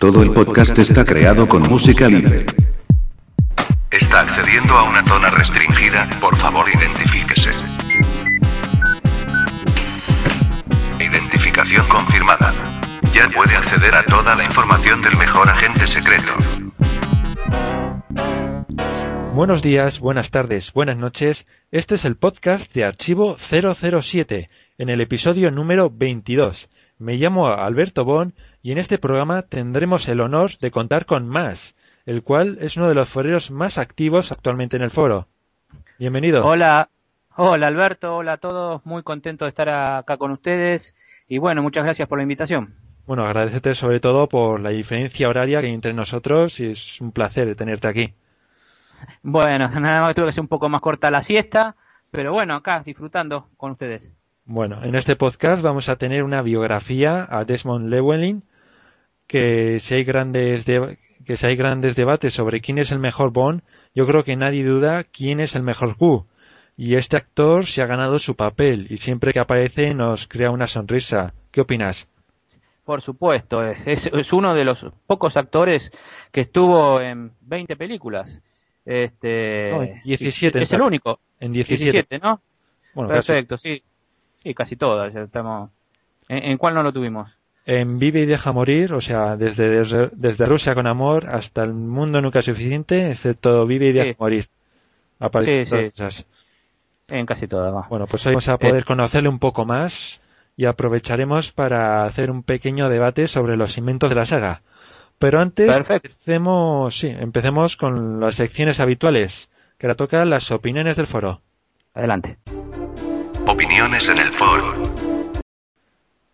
Todo el podcast está creado con música libre. Está accediendo a una zona restringida, por favor identifíquese. Identificación confirmada. Ya puede acceder a toda la información del mejor agente secreto. Buenos días, buenas tardes, buenas noches. Este es el podcast de Archivo 007, en el episodio número 22. Me llamo Alberto Bon y en este programa tendremos el honor de contar con Más, el cual es uno de los foreros más activos actualmente en el foro. Bienvenido. Hola, hola Alberto, hola a todos, muy contento de estar acá con ustedes y bueno, muchas gracias por la invitación. Bueno, agradecerte sobre todo por la diferencia horaria que hay entre nosotros y es un placer tenerte aquí. Bueno, nada más que tuve que ser un poco más corta la siesta, pero bueno, acá disfrutando con ustedes. Bueno, en este podcast vamos a tener una biografía a Desmond Llewellyn, que si hay grandes que si hay grandes debates sobre quién es el mejor Bond, yo creo que nadie duda quién es el mejor Q. Y este actor se ha ganado su papel y siempre que aparece nos crea una sonrisa. ¿Qué opinas? Por supuesto, es, es uno de los pocos actores que estuvo en 20 películas. Este, no, 17. Es el único. En 17, ¿no? Bueno, Perfecto, sí. Sí, casi todas. Estamos... ¿En, cuál no lo tuvimos? En Vive y deja morir, o sea, desde, desde, Rusia con amor hasta el mundo nunca es suficiente, excepto Vive y deja morir. Aparece sí, En casi todas. Bueno, pues hoy vamos a poder eh. conocerle un poco más y aprovecharemos para hacer un pequeño debate sobre los inventos de la saga. Pero antes empecemos, sí, empecemos con las secciones habituales, que la tocan las opiniones del foro. Adelante. Opiniones en el foro.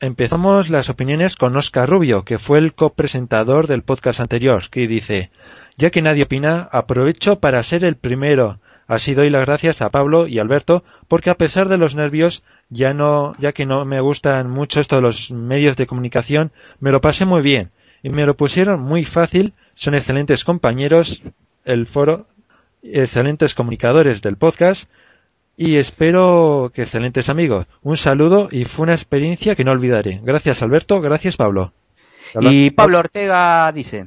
Empezamos las opiniones con Oscar Rubio, que fue el copresentador del podcast anterior, que dice, ya que nadie opina, aprovecho para ser el primero. Así doy las gracias a Pablo y Alberto, porque a pesar de los nervios, ya no, ya que no me gustan mucho esto de los medios de comunicación, me lo pasé muy bien y me lo pusieron muy fácil. Son excelentes compañeros, el foro, excelentes comunicadores del podcast y espero que excelentes amigos. Un saludo y fue una experiencia que no olvidaré. Gracias Alberto, gracias Pablo. Y Pablo Ortega dice,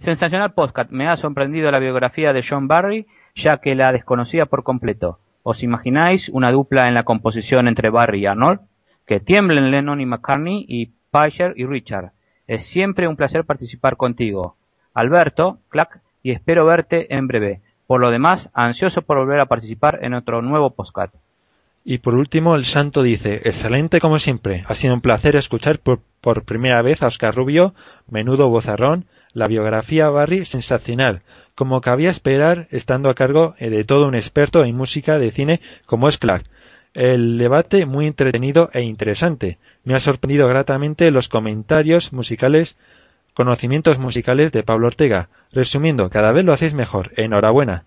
sensacional podcast, me ha sorprendido la biografía de John Barry ya que la desconocía por completo. ¿Os imagináis una dupla en la composición entre Barry y Arnold? Que tiemblen Lennon y McCartney y Picher y Richard. Es siempre un placer participar contigo. Alberto, clac, y espero verte en breve. Por lo demás, ansioso por volver a participar en otro nuevo postcat. Y por último, el santo dice, excelente como siempre. Ha sido un placer escuchar por, por primera vez a Oscar Rubio, menudo bozarrón, la biografía Barry sensacional, como cabía esperar estando a cargo de todo un experto en música de cine como es Clark. El debate muy entretenido e interesante. Me ha sorprendido gratamente los comentarios musicales, conocimientos musicales de Pablo Ortega. Resumiendo, cada vez lo hacéis mejor. Enhorabuena.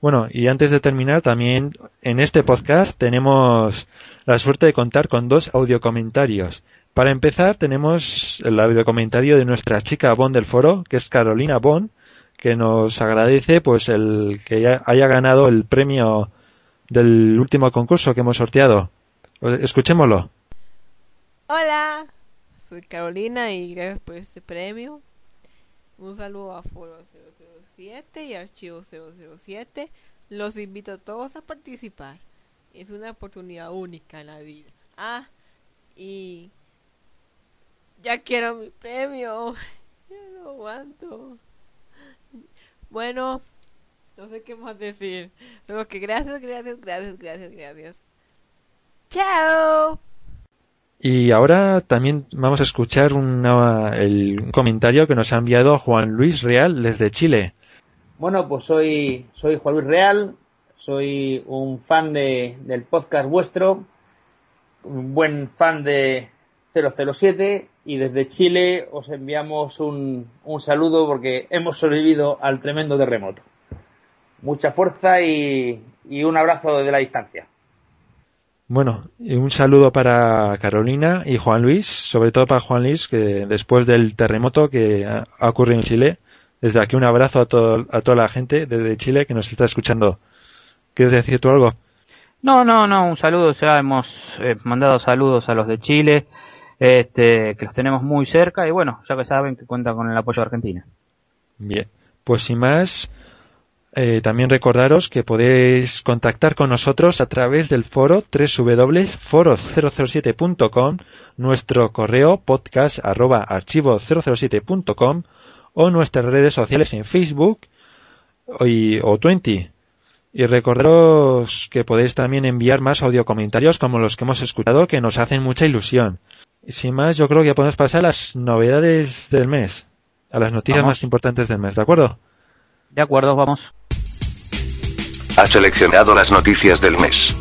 Bueno, y antes de terminar, también en este podcast tenemos la suerte de contar con dos audiocomentarios. Para empezar, tenemos el audiocomentario de nuestra chica Bon del foro, que es Carolina Bon, que nos agradece pues el que haya ganado el premio del último concurso que hemos sorteado. Escuchémoslo. Hola, soy Carolina y gracias por este premio. Un saludo a Foro 007 y Archivo 007. Los invito a todos a participar. Es una oportunidad única en la vida. Ah, y ya quiero mi premio. Ya no aguanto. Bueno, no sé qué más decir. Solo que gracias, gracias, gracias, gracias, gracias. ¡Chao! Y ahora también vamos a escuchar el, comentario que nos ha enviado Juan Luis Real desde Chile. Bueno, pues soy, soy Juan Luis Real, soy un fan de, del podcast vuestro, un buen fan de 007 y desde Chile os enviamos un, un saludo porque hemos sobrevivido al tremendo terremoto mucha fuerza y, un abrazo desde la distancia. Bueno, un saludo para Carolina y Juan Luis, sobre todo para Juan Luis, que después del terremoto que ha ocurrido en Chile, desde aquí un abrazo a, todo, a toda la gente desde Chile que nos está escuchando. ¿Quieres decir tú algo? No, no, no, un saludo, ya hemos eh, mandado saludos a los de Chile, este, que los tenemos muy cerca y bueno, ya que saben que cuentan con el apoyo de Argentina. Bien, pues sin más, eh, también recordaros que podéis contactar con nosotros a través del foro www.foro007.com, nuestro correo podcast arroba archivo007.com o nuestras redes sociales en Facebook y, o 20. Y recordaros que podéis también enviar más audio comentarios como los que hemos escuchado que nos hacen mucha ilusión. Y sin más, yo creo que ya podemos pasar a las novedades del mes, a las noticias Vamos. más importantes del mes, ¿de acuerdo? De acuerdo, vamos. Ha seleccionado las noticias del mes.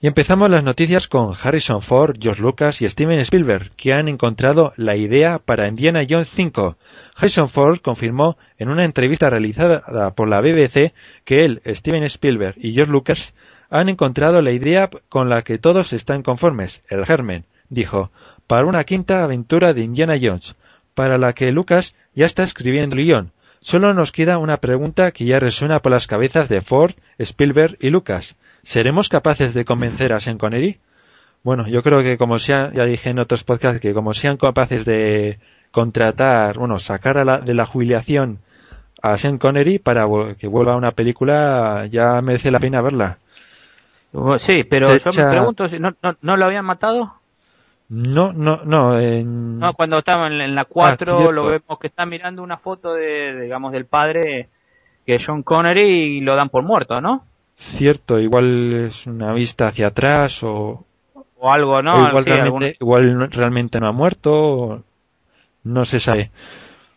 Y empezamos las noticias con Harrison Ford, George Lucas y Steven Spielberg, que han encontrado la idea para Indiana Jones 5. Harrison Ford confirmó en una entrevista realizada por la BBC que él, Steven Spielberg y George Lucas han encontrado la idea con la que todos están conformes, el germen, dijo, para una quinta aventura de Indiana Jones, para la que Lucas ya está escribiendo el guion. Solo nos queda una pregunta que ya resuena por las cabezas de Ford, Spielberg y Lucas. ¿Seremos capaces de convencer a Sean Connery? Bueno, yo creo que como ya dije en otros podcasts que como sean capaces de contratar, bueno, sacar a la- de la jubilación a Sean Connery para que vuelva a una película, ya merece la pena verla. Sí, pero Se yo echa- me pregunto, si ¿no, no, no lo habían matado? No, no, no. en- No, cuando estaba en, en la 4 Mm. cierto. lo vemos que está mirando una foto de, digamos, del padre que es John Connery y lo dan por muerto, ¿no? Cierto, igual es una vista hacia atrás o, O algo, ¿no? o igual, Sí, realmente, algún- igual no- realmente no ha muerto, o no se sabe.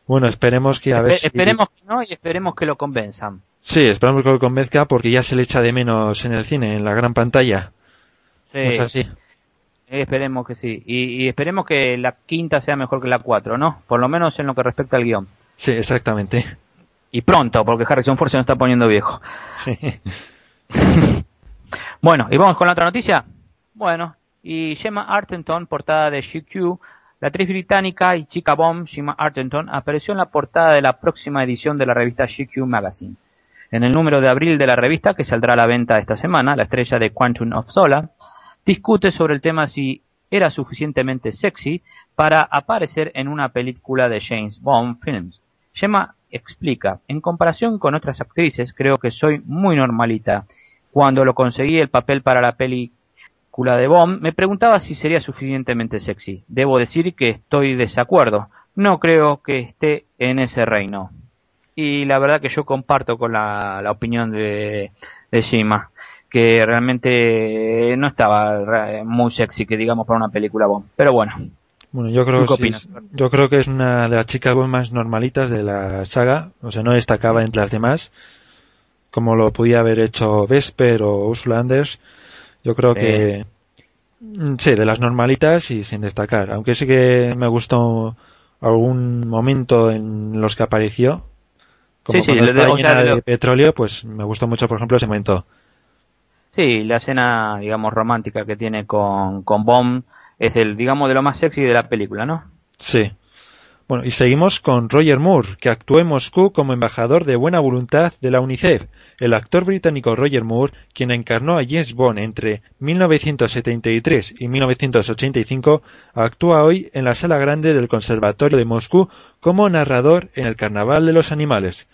Bueno, esperemos que a ver Espe- si- Esperemos que no y esperemos que lo convenzan. Sí, esperamos que lo convenzca porque ya se le echa de menos en el cine, en la gran pantalla. Sí, ¿No es así? Esperemos que sí. Y, y esperemos que la quinta sea mejor que la 4, ¿no? Por lo menos en lo que respecta al guion. Sí, exactamente. Y pronto, porque Harrison Ford se nos está poniendo viejo. Sí. Bueno, y vamos con la otra noticia. Bueno, y Gemma Arterton, portada de GQ, la actriz británica y chica bomb Gemma Arterton apareció en la portada de la próxima edición de la revista GQ Magazine. En el número de abril de la revista, que saldrá a la venta esta semana, la estrella de Quantum of Sola discute sobre el tema si era suficientemente sexy para aparecer en una película de James Bond Films. Gemma explica, en comparación con otras actrices, creo que soy muy normalita. Cuando lo conseguí el papel para la película de Bond, me preguntaba si sería suficientemente sexy. Debo decir que estoy de desacuerdo. No creo que esté en ese reino. Y la verdad que yo comparto con la, opinión de, de que realmente no estaba muy sexy, que digamos, para una película Bond. Pero bueno, Bueno, yo creo, ¿Tú qué sí, opinas? yo creo que es una de las chicas más normalitas de la saga, o sea, no destacaba entre las demás, como lo podía haber hecho Vesper o Ursula Anders. Yo creo que mm, sí, de las normalitas y sin destacar, aunque sí que me gustó algún momento en los que apareció. Como Sí, sí, cuando le de- o sea, de petróleo, pues me gustó mucho, por ejemplo, ese momento. Sí, la escena, digamos, romántica que tiene con, con Bond es el, digamos, de lo más sexy de la película, ¿no? Sí. Bueno, y seguimos con Roger Moore, que actuó en Moscú como embajador de buena voluntad de la UNICEF. El actor británico Roger Moore, quien encarnó a James Bond entre 1973 y 1985, actúa hoy en la sala grande del Conservatorio de Moscú como narrador en el Carnaval de los Animales.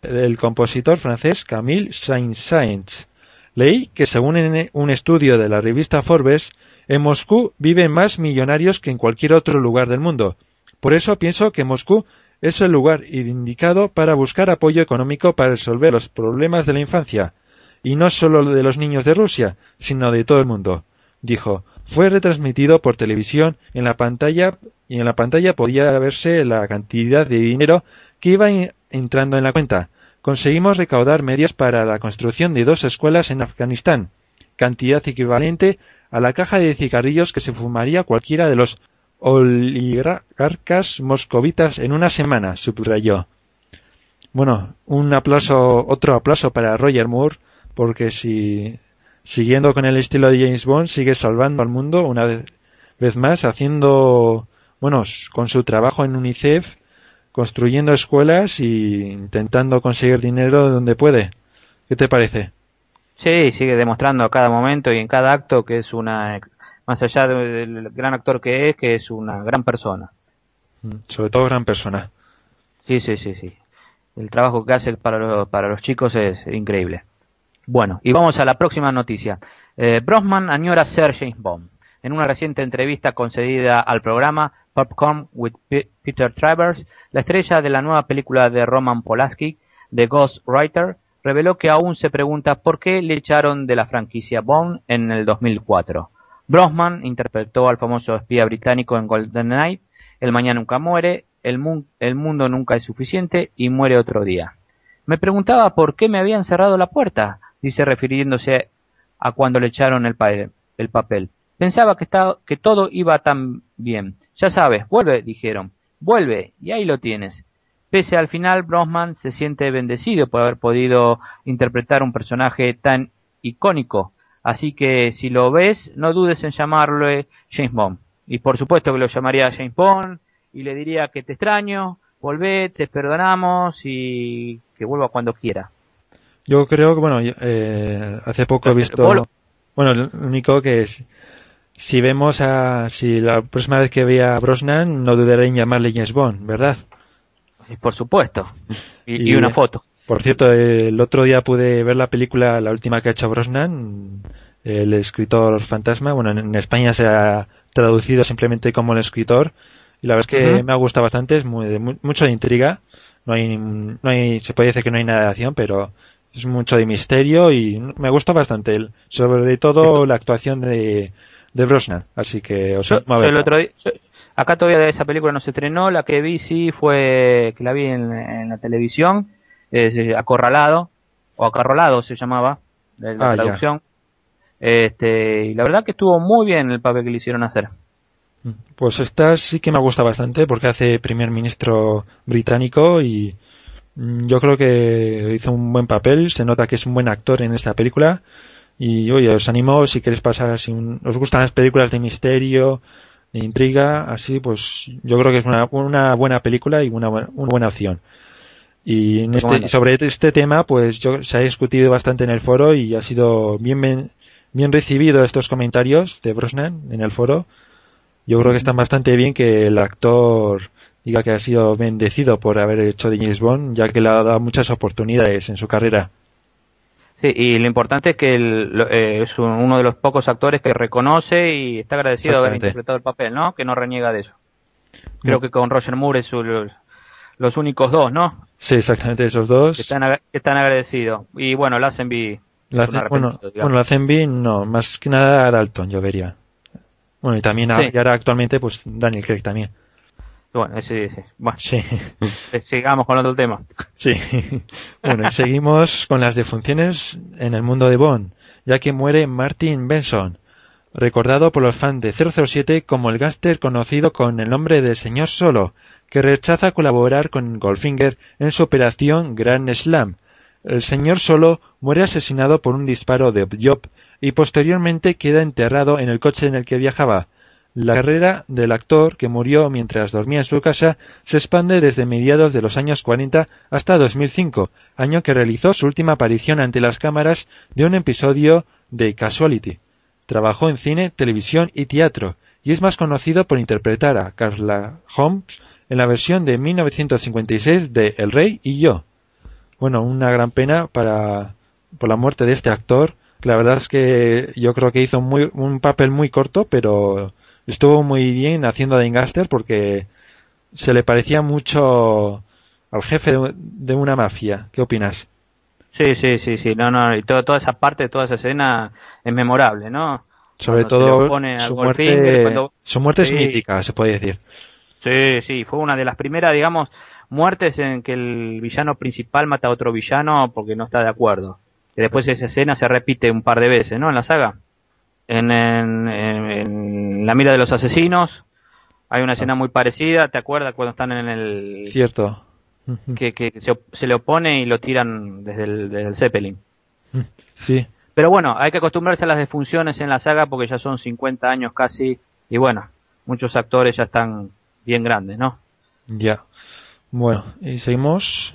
El compositor francés Camille Saint-Saëns. Leí que según un estudio de la revista Forbes, en Moscú viven más millonarios que en cualquier otro lugar del mundo. Por eso pienso que Moscú es el lugar indicado para buscar apoyo económico para resolver los problemas de la infancia, y no solo de los niños de Rusia, sino de todo el mundo. Dijo, fue retransmitido por televisión en la pantalla y en la pantalla podía verse la cantidad de dinero que iba entrando en la cuenta. Conseguimos recaudar medios para la construcción de dos escuelas en Afganistán, cantidad equivalente a la caja de cigarrillos que se fumaría cualquiera de los oligarcas moscovitas en una semana, subrayó. Bueno, un aplauso, otro aplauso para Roger Moore, porque si, siguiendo con el estilo de James Bond, sigue salvando al mundo una vez, más, haciendo, bueno, con su trabajo en UNICEF, construyendo escuelas y intentando conseguir dinero donde puede. ¿Qué te parece? Sí, sigue demostrando a cada momento y en cada acto que es una más allá del gran actor que es, que es una gran persona. Mm, sobre todo gran persona. Sí, sí, sí, sí. El trabajo que hace para, lo- para los chicos es increíble. Bueno, y vamos a la próxima noticia. Eh, Brosman añora ser James Bond. En una reciente entrevista concedida al programa Popcorn with Peter Travers, la estrella de la nueva película de Roman Polanski, The Ghostwriter, reveló que aún se pregunta por qué le echaron de la franquicia Bond en el 2004. Brosman interpretó al famoso espía británico en Golden Knight, El mañana nunca muere, el, mun- el mundo nunca es suficiente y muere otro día. Me preguntaba por qué me habían cerrado la puerta, dice refiriéndose a cuando le echaron el, el papel. Pensaba que todo iba tan bien. Ya sabes, vuelve, dijeron. Vuelve, y ahí lo tienes. Pese al final, Brosman se siente bendecido por haber podido interpretar un personaje tan icónico. Así que si lo ves, no dudes en llamarle James Bond. Y por supuesto que lo llamaría James Bond y le diría que te extraño, volvé, te perdonamos y que vuelva cuando quiera. Yo creo que, bueno, eh, hace poco he visto. Bolo. Bueno, lo único que es. Si vemos a. Si la próxima vez que vea a Brosnan, no dudaré en llamarle James Bond, ¿verdad? Y por supuesto. Y, y Y- una foto. Por cierto, el otro día pude ver la película, la última que ha hecho Brosnan, el escritor fantasma. Bueno, en, España se ha traducido simplemente como el escritor. Y la verdad es que me ha gustado bastante, es muy, de mu- mucho de intriga. No hay, no hay, se puede decir que no hay nada de acción, pero es mucho de misterio y me gusta bastante. el- sobre todo la actuación de, de Brosnan. Así que os animo a el otro día- acá todavía de esa película no se estrenó, la que vi sí fue, que la vi en, en la televisión, eh, Acorralado, o Acarrolado se llamaba, la Ah, ya. traducción. Este, y la verdad que estuvo muy bien el papel que le hicieron hacer. Pues esta sí que me gusta bastante porque hace primer ministro británico y mm, yo creo que hizo un buen papel, se nota que es un buen actor en esta película y oye, os animo si queréis pasar, si un- os gustan las películas de misterio, de intriga, así pues yo creo que es una, una buena película y una, buena- una buena opción. Y en este, sobre este tema pues yo, se ha discutido bastante en el foro y ha sido bien, bien, bien recibido estos comentarios de Brosnan en el foro. Yo creo que está bastante bien que el actor diga que ha sido bendecido por haber hecho de James Bond, ya que le ha dado muchas oportunidades en su carrera. Sí, y lo importante es que el- eh, es un- uno de los pocos actores que reconoce y está agradecido de haber interpretado el papel, ¿no? Que no reniega de eso. Creo que con Roger Moore es su- los únicos dos, ¿no? Sí, exactamente esos dos. Que están, que están agradecidos. Y bueno, Lazenby La bueno, bueno, la hacen bien, no, más que nada a Dalton, yo vería. Bueno, y también a- y ahora actualmente, pues Daniel Craig también. Bueno, ese, ese. Bueno, Sí, eh, sigamos con otro tema. sí. Bueno, y seguimos con las defunciones en el mundo de Bond, ya que muere Martin Benson, recordado por los fans de 007 como el gángster conocido con el nombre de Señor Solo, que rechaza colaborar con Goldfinger en su operación Grand Slam. El señor Solo muere asesinado por un disparo de Job y posteriormente queda enterrado en el coche en el que viajaba. La carrera del actor, que murió mientras dormía en su casa, se expande desde mediados de los años 40 hasta 2005, año que realizó su última aparición ante las cámaras de un episodio de Casualty. Trabajó en cine, televisión y teatro, y es más conocido por interpretar a Carla Holmes en la versión de 1956 de El Rey y yo. Bueno, una gran pena para por la muerte de este actor. La verdad es que yo creo que hizo muy, un papel muy corto, pero estuvo muy bien haciendo de Ingaster porque se le parecía mucho al jefe de, de una mafia. ¿Qué opinas? Sí, sí, sí, sí. No, no. Y todo, toda esa parte, toda esa escena es memorable, ¿no? Sobre Cuando todo su muerte, cuando- su muerte Sí. significa, se puede decir. Sí, sí. Fue una de las primeras, digamos, muertes en que el villano principal mata a otro villano porque no está de acuerdo. Y después esa escena se repite un par de veces, ¿no? En la saga. En, en, en- en La mira de los asesinos hay una escena muy parecida. ¿Te acuerdas cuando están en el Cierto. que, que se, se le opone y lo tiran desde el, desde el Zeppelin. Sí. Pero bueno, hay que acostumbrarse a las defunciones en la saga porque ya son 50 años casi y bueno, muchos actores ya están bien grandes, ¿no? Ya. Bueno, y seguimos.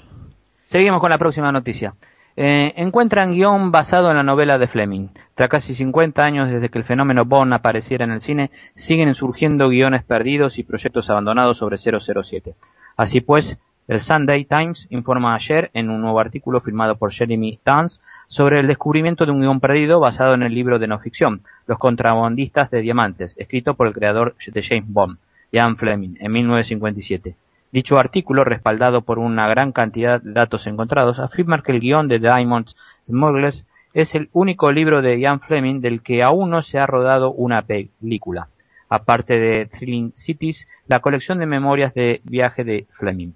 Seguimos con la próxima noticia. Eh, encuentran guion basado en la novela de Fleming. Tras casi 50 años desde que el fenómeno Bond apareciera en el cine, siguen surgiendo guiones perdidos y proyectos abandonados sobre 007. Así pues, el Sunday Times informa ayer en un nuevo artículo firmado por Jeremy Tans sobre el descubrimiento de un guion perdido basado en el libro de no ficción, Los contrabandistas de diamantes, escrito por el creador de James Bond, Ian Fleming, en 1957. Dicho artículo, respaldado por una gran cantidad de datos encontrados, afirma que el guion de Diamond Smugglers es el único libro de Ian Fleming del que aún no se ha rodado una película, aparte de Thrilling Cities, la colección de memorias de viaje de Fleming.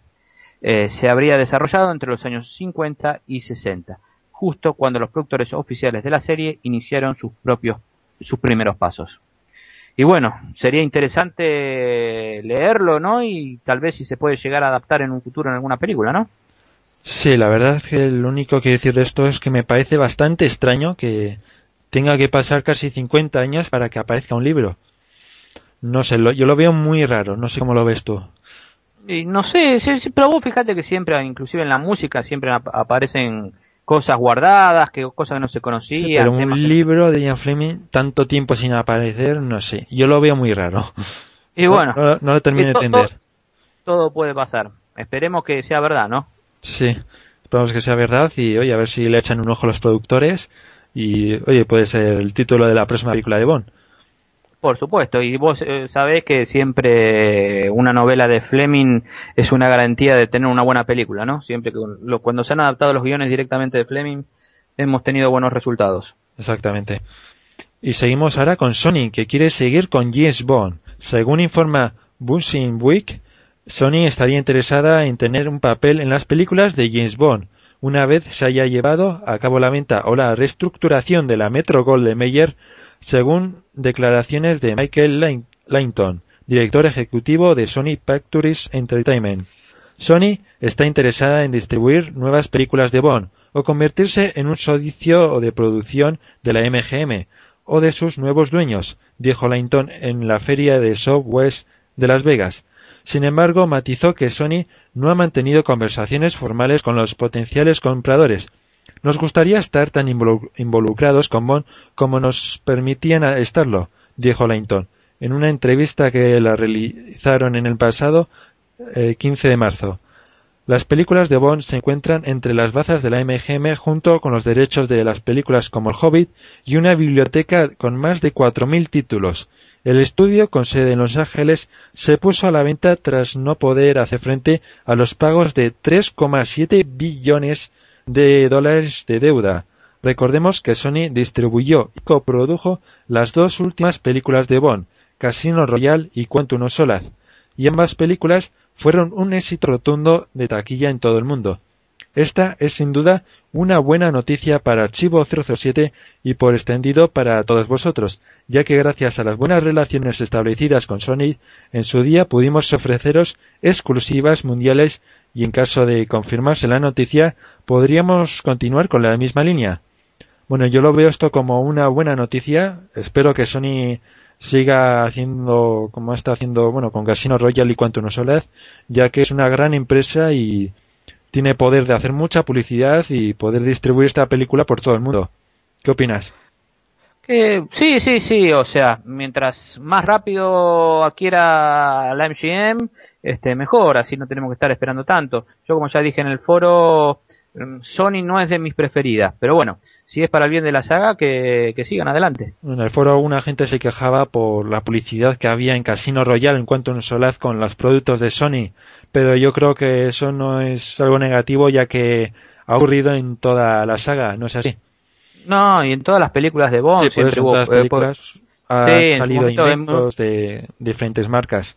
Eh, se habría desarrollado entre los años 50 y 60, justo cuando los productores oficiales de la serie iniciaron sus propios sus primeros pasos. Y bueno, sería interesante leerlo, ¿no? Y tal vez si se puede llegar a adaptar en un futuro en alguna película, ¿no? Sí, la verdad es que lo único que decir de esto es que me parece bastante extraño que tenga que pasar casi 50 años para que aparezca un libro. No sé, yo lo veo muy raro, no sé cómo lo ves tú. Y no sé, pero vos fíjate que siempre, inclusive en la música, siempre aparecen cosas guardadas, que cosas que no se conocían. pero un libro de Ian Fleming, tanto tiempo sin aparecer, no sé. Yo lo veo muy raro. Y bueno, no, lo termino de entender. Todo, puede pasar. Esperemos que sea verdad, ¿no? Sí, esperemos que sea verdad y oye, a ver si le echan un ojo a los productores y oye, puede ser el título de la próxima película de Bond. Por supuesto, y vos eh, sabés que siempre una novela de Fleming es una garantía de tener una buena película, ¿no? Siempre que cuando se han adaptado los guiones directamente de Fleming hemos tenido buenos resultados. Exactamente. Y seguimos ahora con Sony, que quiere seguir con James Bond. Según informa Buzzing Week, Sony estaría interesada en tener un papel en las películas de James Bond, una vez se haya llevado a cabo la venta o la reestructuración de la Metro Goldwyn Mayer según declaraciones de Michael Laynton, director ejecutivo de Sony Pictures Entertainment. Sony está interesada en distribuir nuevas películas de Bond o convertirse en un socio de producción de la MGM o de sus nuevos dueños, dijo Laynton en la feria de Southwest de Las Vegas. Sin embargo, matizó que Sony no ha mantenido conversaciones formales con los potenciales compradores nos gustaría estar tan involucrados con Bond como nos permitían estarlo, dijo Laynton, en una entrevista que la realizaron en el pasado 15 eh, de marzo. Las películas de Bond se encuentran entre las bazas de la MGM junto con los derechos de las películas como El Hobbit y una biblioteca con más de 4.000 títulos. El estudio, con sede en Los Ángeles, se puso a la venta tras no poder hacer frente a los pagos de 3,7 billones de dólares de deuda. Recordemos que Sony distribuyó y coprodujo las dos últimas películas de Bond, Casino Royale y Quantum of Solace, y ambas películas fueron un éxito rotundo de taquilla en todo el mundo. Esta es sin duda una buena noticia para Archivo 007 y por extendido para todos vosotros, ya que gracias a las buenas relaciones establecidas con Sony, en su día pudimos ofreceros exclusivas mundiales y en caso de confirmarse la noticia, podríamos continuar con la misma línea. Bueno, yo lo veo esto como una buena noticia. Espero que Sony siga haciendo como está haciendo, bueno, con Casino Royale y Quantum Solace, ya que es una gran empresa y tiene poder de hacer mucha publicidad y poder distribuir esta película por todo el mundo. ¿Qué opinas? sí, sí, sí, o sea, mientras más rápido adquiera la MGM, este, mejor, así no tenemos que estar esperando tanto. Yo como ya dije en el foro, mm, Sony no es de mis preferidas, pero bueno, si es para el bien de la saga, que, sigan adelante. En el foro una gente se quejaba por la publicidad que había en Casino Royale en cuanto a un Solaz con los productos de Sony, pero yo creo que eso no es algo negativo ya que ha ocurrido en toda la saga, ¿no es así? No, y en todas las películas de Bond siempre hubo, eh, salido inventos de diferentes marcas.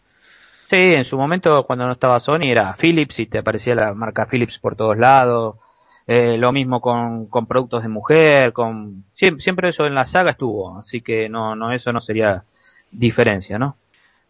Sí, en su momento cuando no estaba Sony era Philips y te aparecía la marca Philips por todos lados. Eh, lo mismo con, con productos de mujer, con siempre, eso en la saga estuvo, así que no, no eso no sería diferencia, ¿no?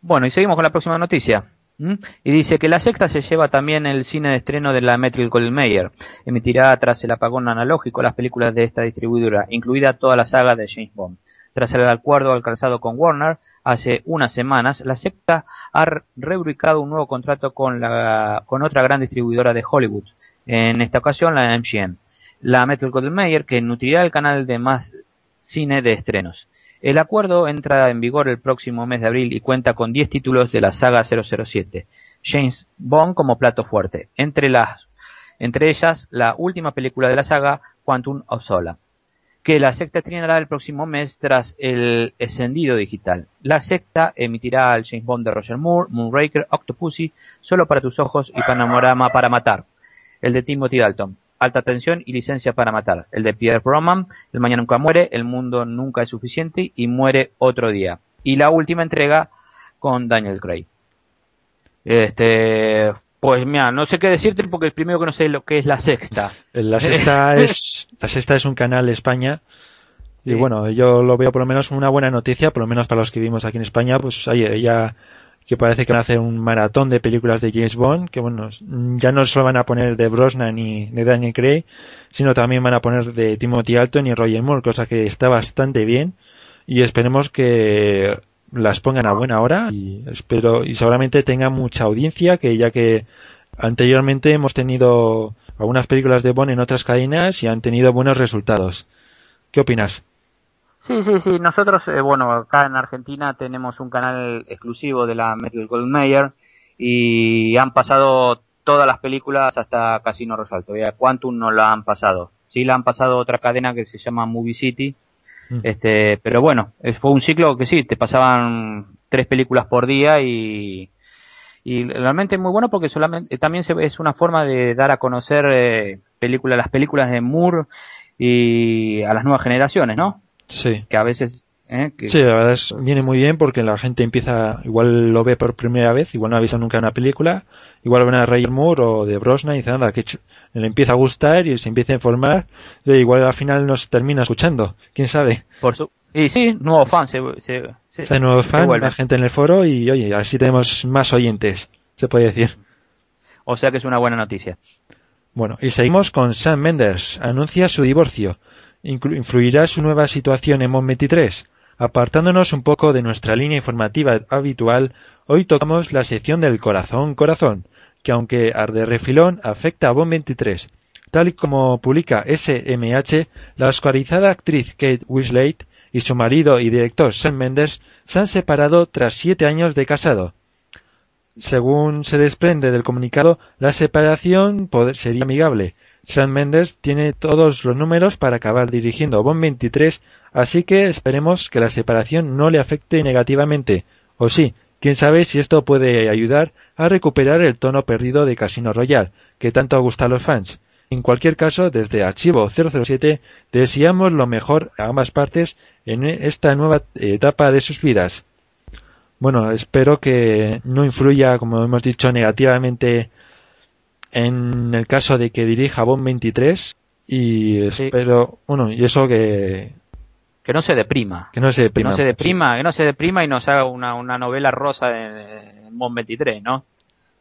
Bueno, y seguimos con la próxima noticia. Y dice que la sexta se lleva también el cine de estreno de la Goldwyn Mayer. Emitirá tras el apagón analógico las películas de esta distribuidora, incluida toda la saga de James Bond. Tras el acuerdo alcanzado con Warner, hace unas semanas, la secta ha reubicado un nuevo contrato con, la, con otra gran distribuidora de Hollywood, en esta ocasión la MGM. la Metro Golden Mayer, que nutrirá el canal de más cine de estrenos. El acuerdo entra en vigor el próximo mes de abril y cuenta con 10 títulos de la saga 007. James Bond como plato fuerte, entre, las, entre ellas la última película de la saga, Quantum of Sola, que la secta estrenará el próximo mes tras el encendido digital. La secta emitirá al James Bond de Roger Moore, Moonraker, Octopussy, Solo para tus ojos y Panorama para matar, el de Timothy Dalton. Alta Tensión y Licencia para Matar. El de Pierre Broman, El Mañana Nunca Muere, El Mundo Nunca es Suficiente y Muere Otro Día. Y la última entrega con Daniel Craig. Este, pues mira, no sé qué decirte porque el primero que no sé lo que es la sexta. La sexta es, la sexta es un canal de España. Y bueno, yo lo veo por lo menos una buena noticia, por lo menos para los que vivimos aquí en España, pues oye, ya que parece que van a hacer un maratón de películas de James Bond, que bueno, ya no solo van a poner de Brosnan ni de Daniel Craig, sino también van a poner de Timothy Alton y Roger Moore, cosa que está bastante bien y esperemos que las pongan a buena hora y espero y seguramente tenga mucha audiencia, que ya que anteriormente hemos tenido algunas películas de Bond en otras cadenas y han tenido buenos resultados. ¿Qué opinas? Sí, sí, sí. Nosotros, eh, bueno, acá en Argentina tenemos un canal exclusivo de la Metro Gold Mayer y han pasado todas las películas hasta Casino Royale. Todavía Quantum no la han pasado. Sí la han pasado otra cadena que se llama Movie City. Mm. Este, pero bueno, fue un ciclo que sí, te pasaban tres películas por día y, y realmente muy bueno porque solamente también se, es una forma de dar a conocer eh, películas, las películas de Moore y a las nuevas generaciones, ¿no? Sí. Que a veces... ¿eh? Sí, la verdad es, viene muy bien porque la gente empieza, igual lo ve por primera vez, igual no ha visto nunca una película, igual ven a Ray Moore o de Brosnan y dice, nada, que le empieza a gustar y se empieza a informar, y igual al final nos termina escuchando, quién sabe. Por su... Y sí, nuevos fans se, se, se, nuevos fans, la gente en el foro y oye, así tenemos más oyentes, se puede decir. O sea que es una buena noticia. Bueno, y seguimos con Sam Mendes, anuncia su divorcio influirá su nueva situación en MON 23. Apartándonos un poco de nuestra línea informativa habitual, hoy tocamos la sección del corazón corazón, que aunque arde refilón afecta a BON 23. Tal y como publica SMH, la oscarizada actriz Kate Winslet y su marido y director Sam Mendes se han separado tras siete años de casado. Según se desprende del comunicado, la separación sería amigable, Sam Mendes tiene todos los números para acabar dirigiendo Bond 23, así que esperemos que la separación no le afecte negativamente. O sí, quién sabe si esto puede ayudar a recuperar el tono perdido de Casino Royale, que tanto gusta a los fans. En cualquier caso, desde Archivo 007 deseamos lo mejor a ambas partes en esta nueva etapa de sus vidas. Bueno, espero que no influya, como hemos dicho, negativamente en el caso de que dirija Bond 23 y espero, bueno, y eso que que no se deprima. Que no se deprima. Que no se deprima, que no se deprima y nos haga una, una novela rosa de, Bond 23, ¿no?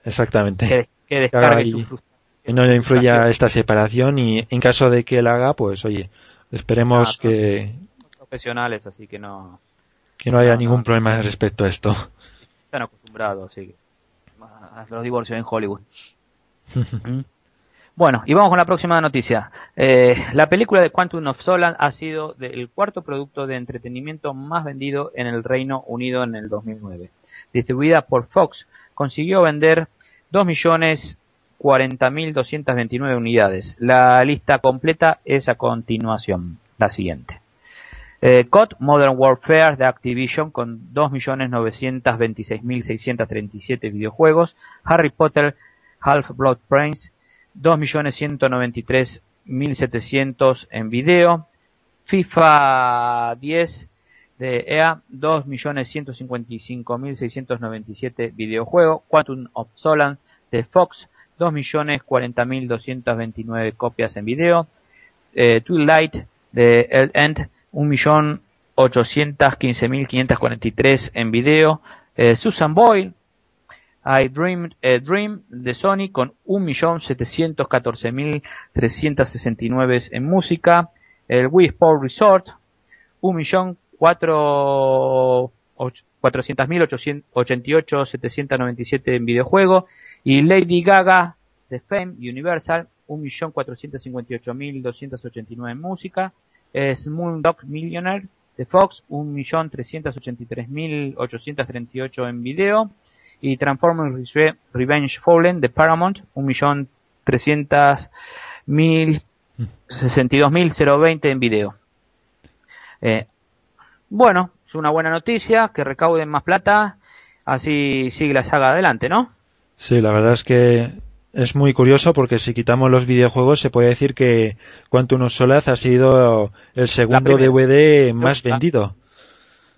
Exactamente. Que, que descargue su Que no le influya esta separación y en caso de que él haga, pues oye, esperemos que... Profesionales, así que no... Que no haya ningún problema respecto a esto. Están acostumbrados, sí. A los divorcios en Hollywood. Bueno, y vamos con la próxima noticia. Eh, la película de Quantum of Solace ha sido el cuarto producto de entretenimiento más vendido en el Reino Unido en el 2009. Distribuida por Fox, consiguió vender 2.040.229 unidades. La lista completa es a continuación, la siguiente. Eh, COD Modern Warfare de Activision con 2.926.637 videojuegos. Harry Potter Half-Blood Prince, 2.193.700 en video. FIFA 10 de EA, 2.155.697 videojuegos. Quantum of Solan de Fox, 2.040.229 copias en video. Eh, Twilight de El End, 1.815.543 en video. Eh, Susan Boyle I Dream, a Dream de Sony con 1.714.369 en música. El Wii Sport Resort, 1.400.888.797 en videojuego. Y Lady Gaga de Fame Universal, 1.458.289 en música. Dog Millionaire de Fox, 1.383.838 en video. Y Transformers Revenge Fallen de Paramount, 1.300.062.020 en video. Eh, bueno, es una buena noticia, que recauden más plata, así sigue la saga adelante, ¿no? Sí, la verdad es que es muy curioso porque si quitamos los videojuegos se puede decir que Quantum of Solace ha sido el segundo DVD más vendido.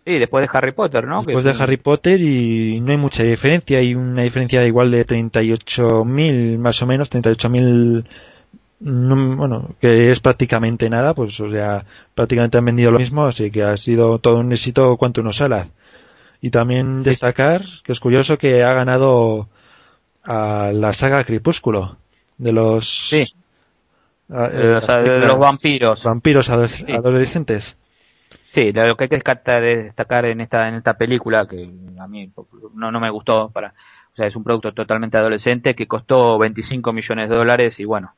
Sí, después de Harry Potter, ¿no? Después de Harry Potter y no hay mucha diferencia, hay una diferencia de igual de 38.000 más o menos, 38.000 bueno, que es prácticamente nada, pues o sea, prácticamente han vendido lo mismo, así que ha sido todo un éxito cuanto uno sala. Y también destacar que es curioso que ha ganado a la saga Crepúsculo de los sí. Eh, de, los vampiros vampiros adolescentes sí lo que hay que destacar en esta en esta película que a mí no, no me gustó para o sea es un producto totalmente adolescente que costó 25 millones de dólares y bueno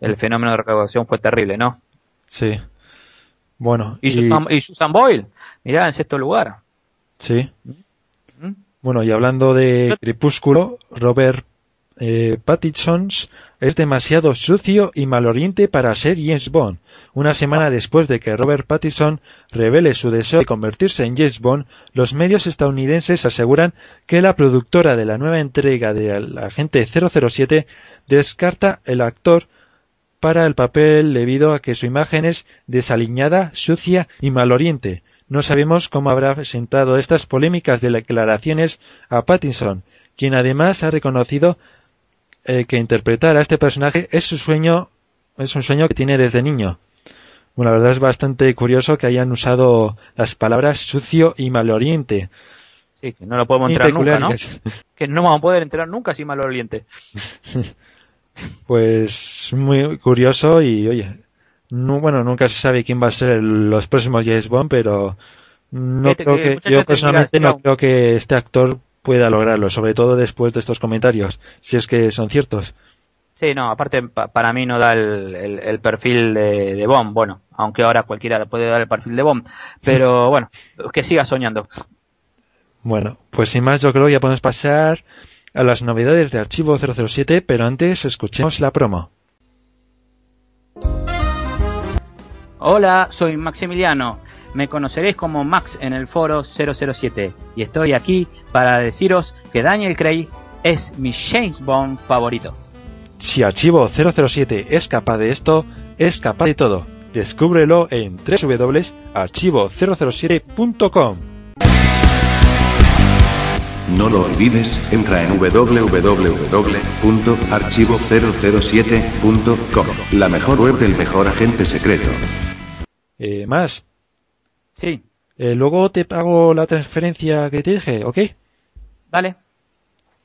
el fenómeno de recaudación fue terrible, ¿no? Sí. Bueno. Y, Susan, Boyle, mirá, en sexto lugar. Sí. ¿Mm? Bueno, y hablando de Crepúsculo, Robert eh, Pattinson es demasiado sucio y maloriente para ser James Bond. Una semana después de que Robert Pattinson revele su deseo de convertirse en James Bond, los medios estadounidenses aseguran que la productora de la nueva entrega de la Agente 007 descarta el actor para el papel debido a que su imagen es desaliñada, sucia y maloriente. No sabemos cómo habrá presentado estas polémicas de declaraciones a Pattinson, quien además ha reconocido eh, que interpretar a este personaje es su sueño, es un sueño que tiene desde niño. Bueno, la verdad es bastante curioso que hayan usado las palabras sucio y maloriente. Sí, que no lo podemos entrar nunca, ¿no? Que no vamos a poder entrar nunca sin maloriente. Pues muy curioso y oye, no, bueno, nunca se sabe quién va a ser los próximos James Bond, pero no creo que, yo personalmente no creo que este actor pueda lograrlo, sobre todo después de estos comentarios, si es que son ciertos. Sí, no, aparte para mí no da el, perfil de, de, Bond, bueno, aunque ahora cualquiera puede dar el perfil de Bond, pero bueno, que siga soñando. Bueno, pues sin más yo creo que ya podemos pasar a las novedades de Archivo 007, pero antes escuchemos la promo. Hola, soy Maximiliano. Me conoceréis como Max en el foro 007 y estoy aquí para deciros que Daniel Craig es mi James Bond favorito. Si Archivo 007 es capaz de esto, es capaz de todo. Descúbrelo en www.archivo007.com. No lo olvides, entra en www.archivo007.com, la mejor web del mejor agente secreto. Eh, más. Sí. Eh, luego te pago la transferencia que te dije, ¿ok? Vale.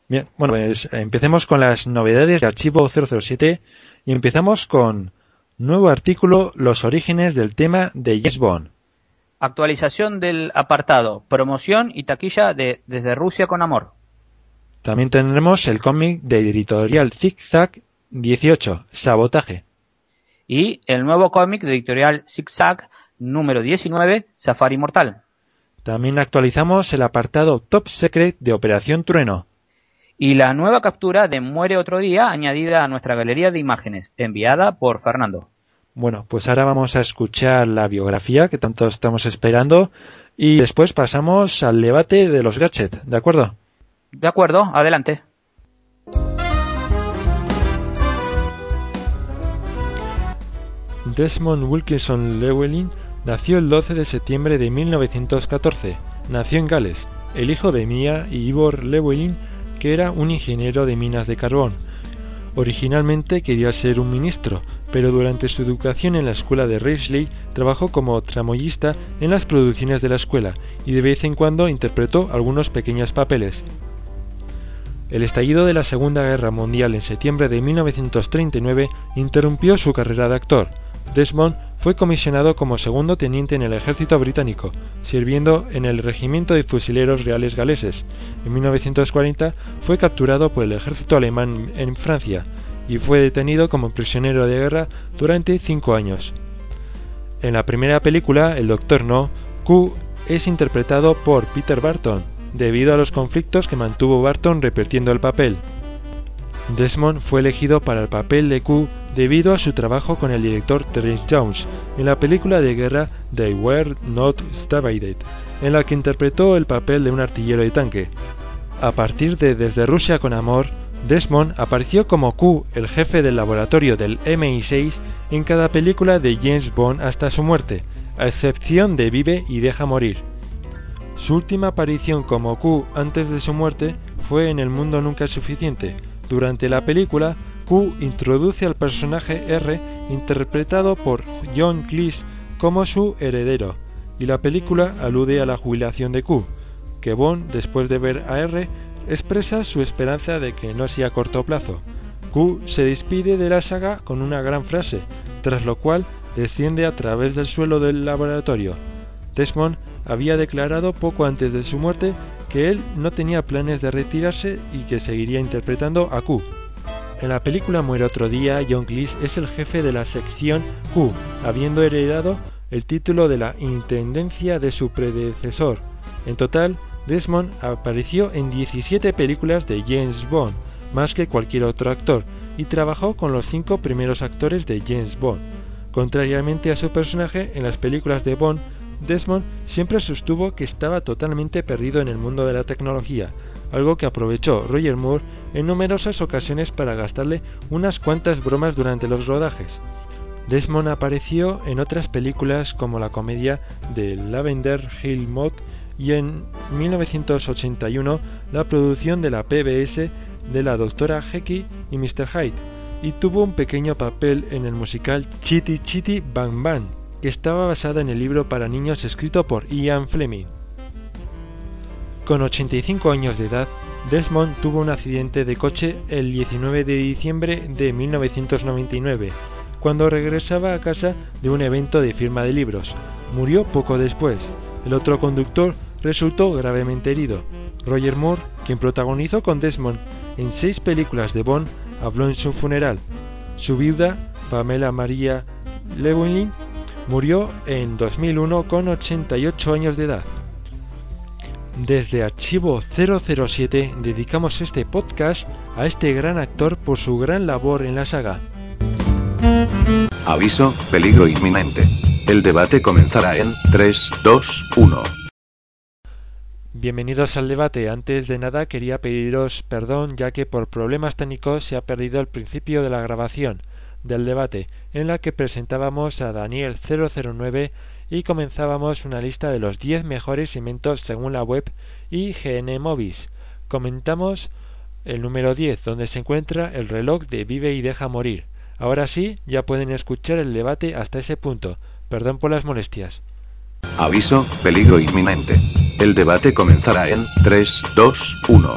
Bien, bueno, pues empecemos con las novedades de Archivo 007 y empezamos con nuevo artículo Los orígenes del tema de Yes Bond. Actualización del apartado, promoción y taquilla de Desde Rusia con Amor. También tendremos el cómic de editorial Zigzag 18, Sabotaje. Y el nuevo cómic de editorial Zigzag número 19, Safari Mortal. También actualizamos el apartado Top Secret de Operación Trueno. Y la nueva captura de Muere otro día añadida a nuestra galería de imágenes, enviada por Fernando. Bueno, pues ahora vamos a escuchar la biografía que tanto estamos esperando y después pasamos al debate de los gadgets, ¿de acuerdo? De acuerdo, adelante. Desmond Wilkinson Llewellyn nació el 12 de septiembre de 1914. Nació en Gales, el hijo de Mia y Ivor Llewellyn, que era un ingeniero de minas de carbón. Originalmente quería ser un ministro, pero durante su educación en la escuela de Risley trabajó como tramoyista en las producciones de la escuela y de vez en cuando interpretó algunos pequeños papeles. El estallido de la Segunda Guerra Mundial en septiembre de 1939 interrumpió su carrera de actor. Desmond fue comisionado como segundo teniente en el ejército británico, sirviendo en el Regimiento de Fusileros Reales Galeses. En 1940 fue capturado por el ejército alemán en Francia y fue detenido como prisionero de guerra durante cinco años. En la primera película, El Doctor No, Q es interpretado por Peter Barton, debido a los conflictos que mantuvo Barton repitiendo el papel. Desmond fue elegido para el papel de Q debido a su trabajo con el director Terence Jones en la película de guerra They Were Not Divided, en la que interpretó el papel de un artillero de tanque. A partir de Desde Rusia con Amor, Desmond apareció como Q, el jefe del laboratorio del MI6, en cada película de James Bond hasta su muerte, a excepción de Vive y Deja Morir. Su última aparición como Q antes de su muerte fue en El Mundo Nunca es Suficiente. Durante la película, Q introduce al personaje R interpretado por John Cleese como su heredero, y la película alude a la jubilación de Q, que Bond, después de ver a R, expresa su esperanza de que no sea a corto plazo. Q se despide de la saga con una gran frase, tras lo cual desciende a través del suelo del laboratorio. Desmond había declarado poco antes de su muerte que él no tenía planes de retirarse y que seguiría interpretando a Q. En la película Muere otro día, John Cleese es el jefe de la sección Q, habiendo heredado el título de la intendencia de su predecesor. En total, Desmond apareció en 17 películas de James Bond, más que cualquier otro actor, y trabajó con los cinco primeros actores de James Bond. Contrariamente a su personaje en las películas de Bond, Desmond siempre sostuvo que estaba totalmente perdido en el mundo de la tecnología, algo que aprovechó Roger Moore en numerosas ocasiones para gastarle unas cuantas bromas durante los rodajes. Desmond apareció en otras películas como la comedia de Lavender Hill Mod y en 1981 la producción de la PBS de la Doctora Jekyll y Mr. Hyde, y tuvo un pequeño papel en el musical Chitty Chitty Bang Bang, que estaba basada en el libro para niños escrito por Ian Fleming. Con 85 años de edad, Desmond tuvo un accidente de coche el 19 de diciembre de 1999, cuando regresaba a casa de un evento de firma de libros. Murió poco después. El otro conductor resultó gravemente herido. Roger Moore, quien protagonizó con Desmond en seis películas de Bond, habló en su funeral. Su viuda, Pamela María Lewin, murió en 2001 con 88 años de edad. Desde Archivo 007 dedicamos este podcast a este gran actor por su gran labor en la saga. Aviso, peligro inminente. El debate comenzará en 3, 2, 1. Bienvenidos al debate. Antes de nada quería pediros perdón ya que por problemas técnicos se ha perdido el principio de la grabación del debate en la que presentábamos a Daniel 009 y comenzábamos una lista de los 10 mejores inventos según la web IGN Movies. Comentamos el número 10 donde se encuentra el reloj de Vive y deja morir. Ahora sí, ya pueden escuchar el debate hasta ese punto. Perdón por las molestias. Aviso, peligro inminente. El debate comenzará en 3, 2, 1.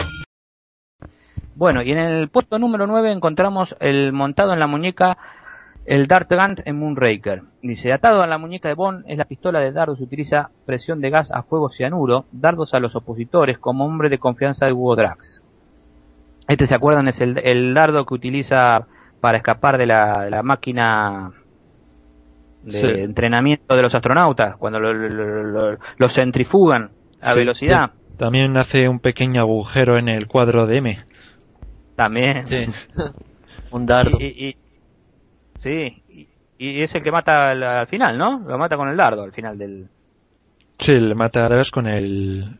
Bueno, y en el puesto número 9 encontramos el montado en la muñeca el Dart Gun en Moonraker. Dice, atado a la muñeca de Bond es la pistola de dardos. Utiliza presión de gas a fuego cianuro, dardos a los opositores como hombre de confianza de Hugo Drax. Este, ¿se acuerdan? Es el, el dardo que utiliza para escapar de la, de la máquina de Sí. entrenamiento de los astronautas, cuando lo, lo- lo- lo- lo centrifugan a Sí, velocidad. También hace un pequeño agujero en el cuadro de M. También. Sí. Un dardo. Y, y- y- sí, y, y es el que mata al, al final, ¿no? Lo mata con el dardo al final del... Sí, le mata a con el...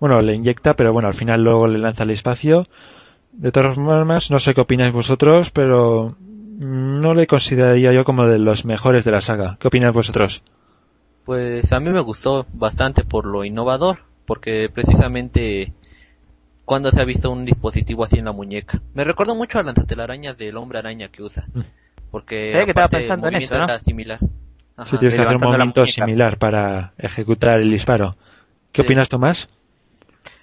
Bueno, le inyecta, pero bueno, al final luego le lanza al espacio. De todas formas, no sé qué opináis vosotros, pero no le consideraría yo como de los mejores de la saga. ¿Qué opináis vosotros? Pues a mí me gustó bastante por lo innovador, porque precisamente cuando se ha visto un dispositivo así en la muñeca. Me recuerdo mucho a la telaraña del hombre araña que usa, Mm. porque Sí, que estaba aparte el pensando en movimiento eso, ¿no? era similar. Ajá. Si tienes que hacer un movimiento similar para ejecutar el disparo. ¿Qué Sí. opinas, Tomás?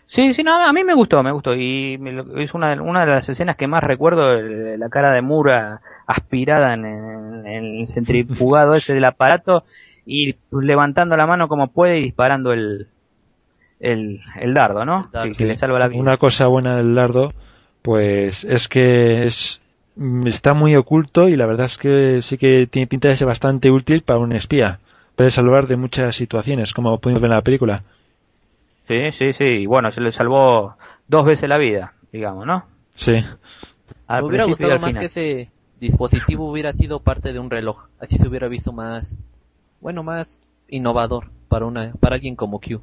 Sí, sí, no, a mí me gustó, me gustó. Y me lo- es una, de- una de las escenas que más recuerdo, el- la cara de Mura aspirada en, en- en el centrifugado ese del aparato y levantando la mano como puede y disparando el, el, el dardo, ¿no? El dardo. Que, que le salva la vida. Una cosa buena del dardo, pues es que es mm, está muy oculto y la verdad es que sí que tiene pinta de ser bastante útil para un espía. Puede salvar de muchas situaciones, como pudimos ver en la película. Sí, sí, sí. Y bueno, se le salvó dos veces la vida, digamos, ¿no? Sí. Al me hubiera gustado más que ese dispositivo hubiera sido parte de un reloj. Así se hubiera visto más, bueno, más innovador para una, para alguien como Q,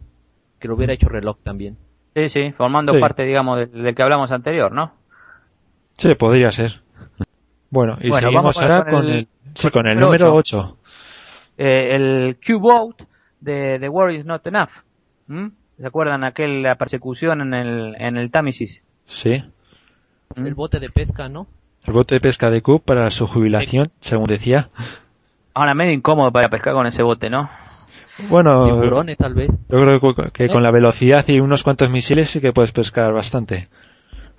que lo hubiera hecho reloj también. Sí, sí, formando Sí. parte, digamos, del, del que hablamos anterior, ¿no? Sí, podría ser. Bueno, y Bueno, seguimos vamos con- ahora con con el- el, sí, con el número número ocho. 8. Eh, el Q-Boat de The War is Not Enough. ¿Mm? ¿Se acuerdan aquella persecución en el, en el Támesis? Sí. ¿Mm? El bote de pesca, ¿no? El bote de pesca de Coop para su jubilación, según decía. Ahora medio incómodo para pescar con ese bote, ¿no? Bueno, Tiburones tal vez. yo creo que, que con la velocidad y unos cuantos misiles sí que puedes pescar bastante.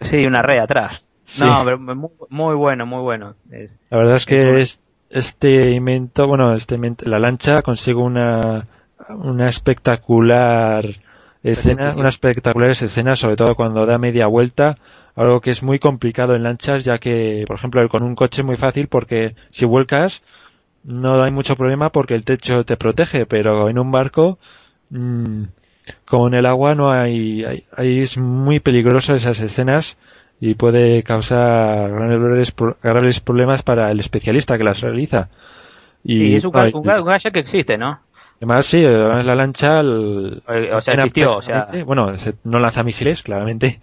Sí, una red atrás. Sí. No, pero muy, muy bueno, muy bueno. Es- La verdad es que es- este invento, bueno, este invento- la lancha consigue una, una espectacular escena, unas espectaculares escenas, sobre todo cuando da media vuelta, algo que es muy complicado en lanchas, ya que, por ejemplo, con un coche es muy fácil porque si vuelcas no hay mucho problema porque el techo te protege, pero en un barco mm, con el agua no hay, hay, hay- es muy peligroso esas escenas y puede causar graves, graves problemas para el especialista que las realiza. Y, es un, un, un que existe, ¿no? Además, sí, además la lancha. el- Eh, o sea, existió, o sea- prácticamente- Bueno, se- no lanza misiles, claramente.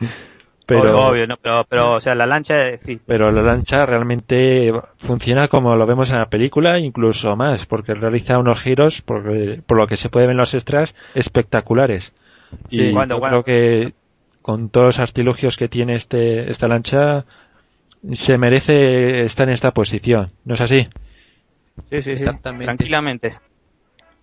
Pero, Obvio, obvio, no, pero, pero, o sea, la lancha existe. pero la lancha realmente funciona como lo vemos en la película, incluso más, porque realiza unos giros, por, por lo que se puede ver en los extras, espectaculares. Y Sí, cuando- yo cuando- creo que con todos los artilugios que tiene este esta lancha, se merece estar en esta posición. ¿No es así? Sí, sí, sí. Exactamente. Tranquilamente.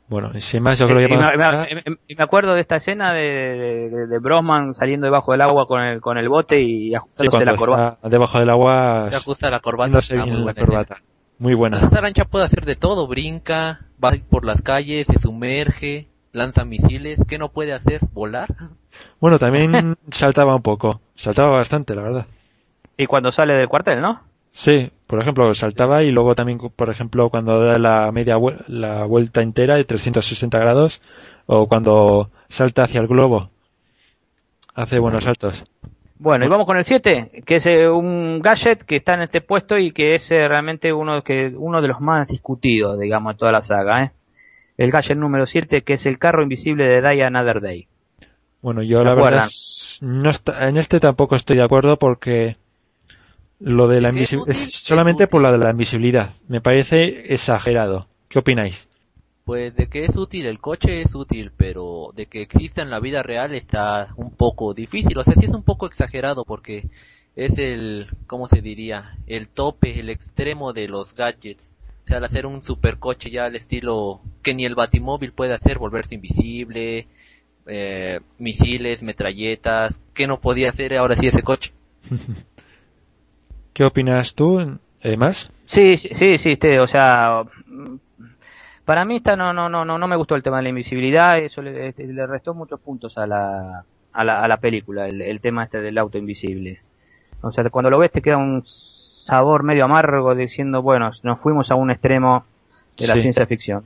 Bueno, y sin más, yo creo que y, me, acuerdo de esta escena de, de, de Brosman saliendo debajo del agua con el, con el bote y ajustándose la corbata. debajo del agua, Se ajusta la corbata. muy la buena corbata. Muy buena. Esa lancha puede hacer de todo, brinca, va por las calles, se sumerge, lanza misiles, ¿qué no puede hacer? ¿Volar? Bueno, también saltaba un poco. Saltaba bastante, la verdad. Y cuando sale del cuartel, ¿no? Sí, por ejemplo, saltaba y luego también, por ejemplo, cuando da la media vuel- la vuelta entera de 360 grados o cuando salta hacia el globo. Hace buenos saltos. Bueno, y vamos con el 7, que es eh, un gadget que está en este puesto y que es eh, realmente uno, que, uno de los más discutidos, digamos, de toda la saga. ¿eh? El gadget número 7, que es el carro invisible de Die Another Day. Bueno, yo ¿Se la acuerdan? verdad no está- en este tampoco estoy de acuerdo porque lo de la ¿Es que es invisibilidad solamente por la de la invisibilidad me parece exagerado. ¿Qué opináis? Pues de que es útil el coche es útil, pero de que exista en la vida real está un poco difícil. O sea, sí es un poco exagerado porque es el, ¿cómo se diría? El tope, el extremo de los gadgets. O sea, al hacer un supercoche ya al estilo que ni el batimóvil puede hacer, volverse invisible, eh, misiles, metralletas, que no podía hacer ahora sí ese coche. ¿Qué opinas tú, eh, más? Sí, sí, sí, sí, este, o sea, mm, para mí esta no, no, no, no, no me gustó el tema de la invisibilidad, eso le, este, le restó muchos puntos a la, a la, a la película, el, el tema este del auto invisible. O sea, cuando lo ves te queda un sabor medio amargo diciendo, bueno, nos fuimos a un extremo de la Sí. ciencia ficción.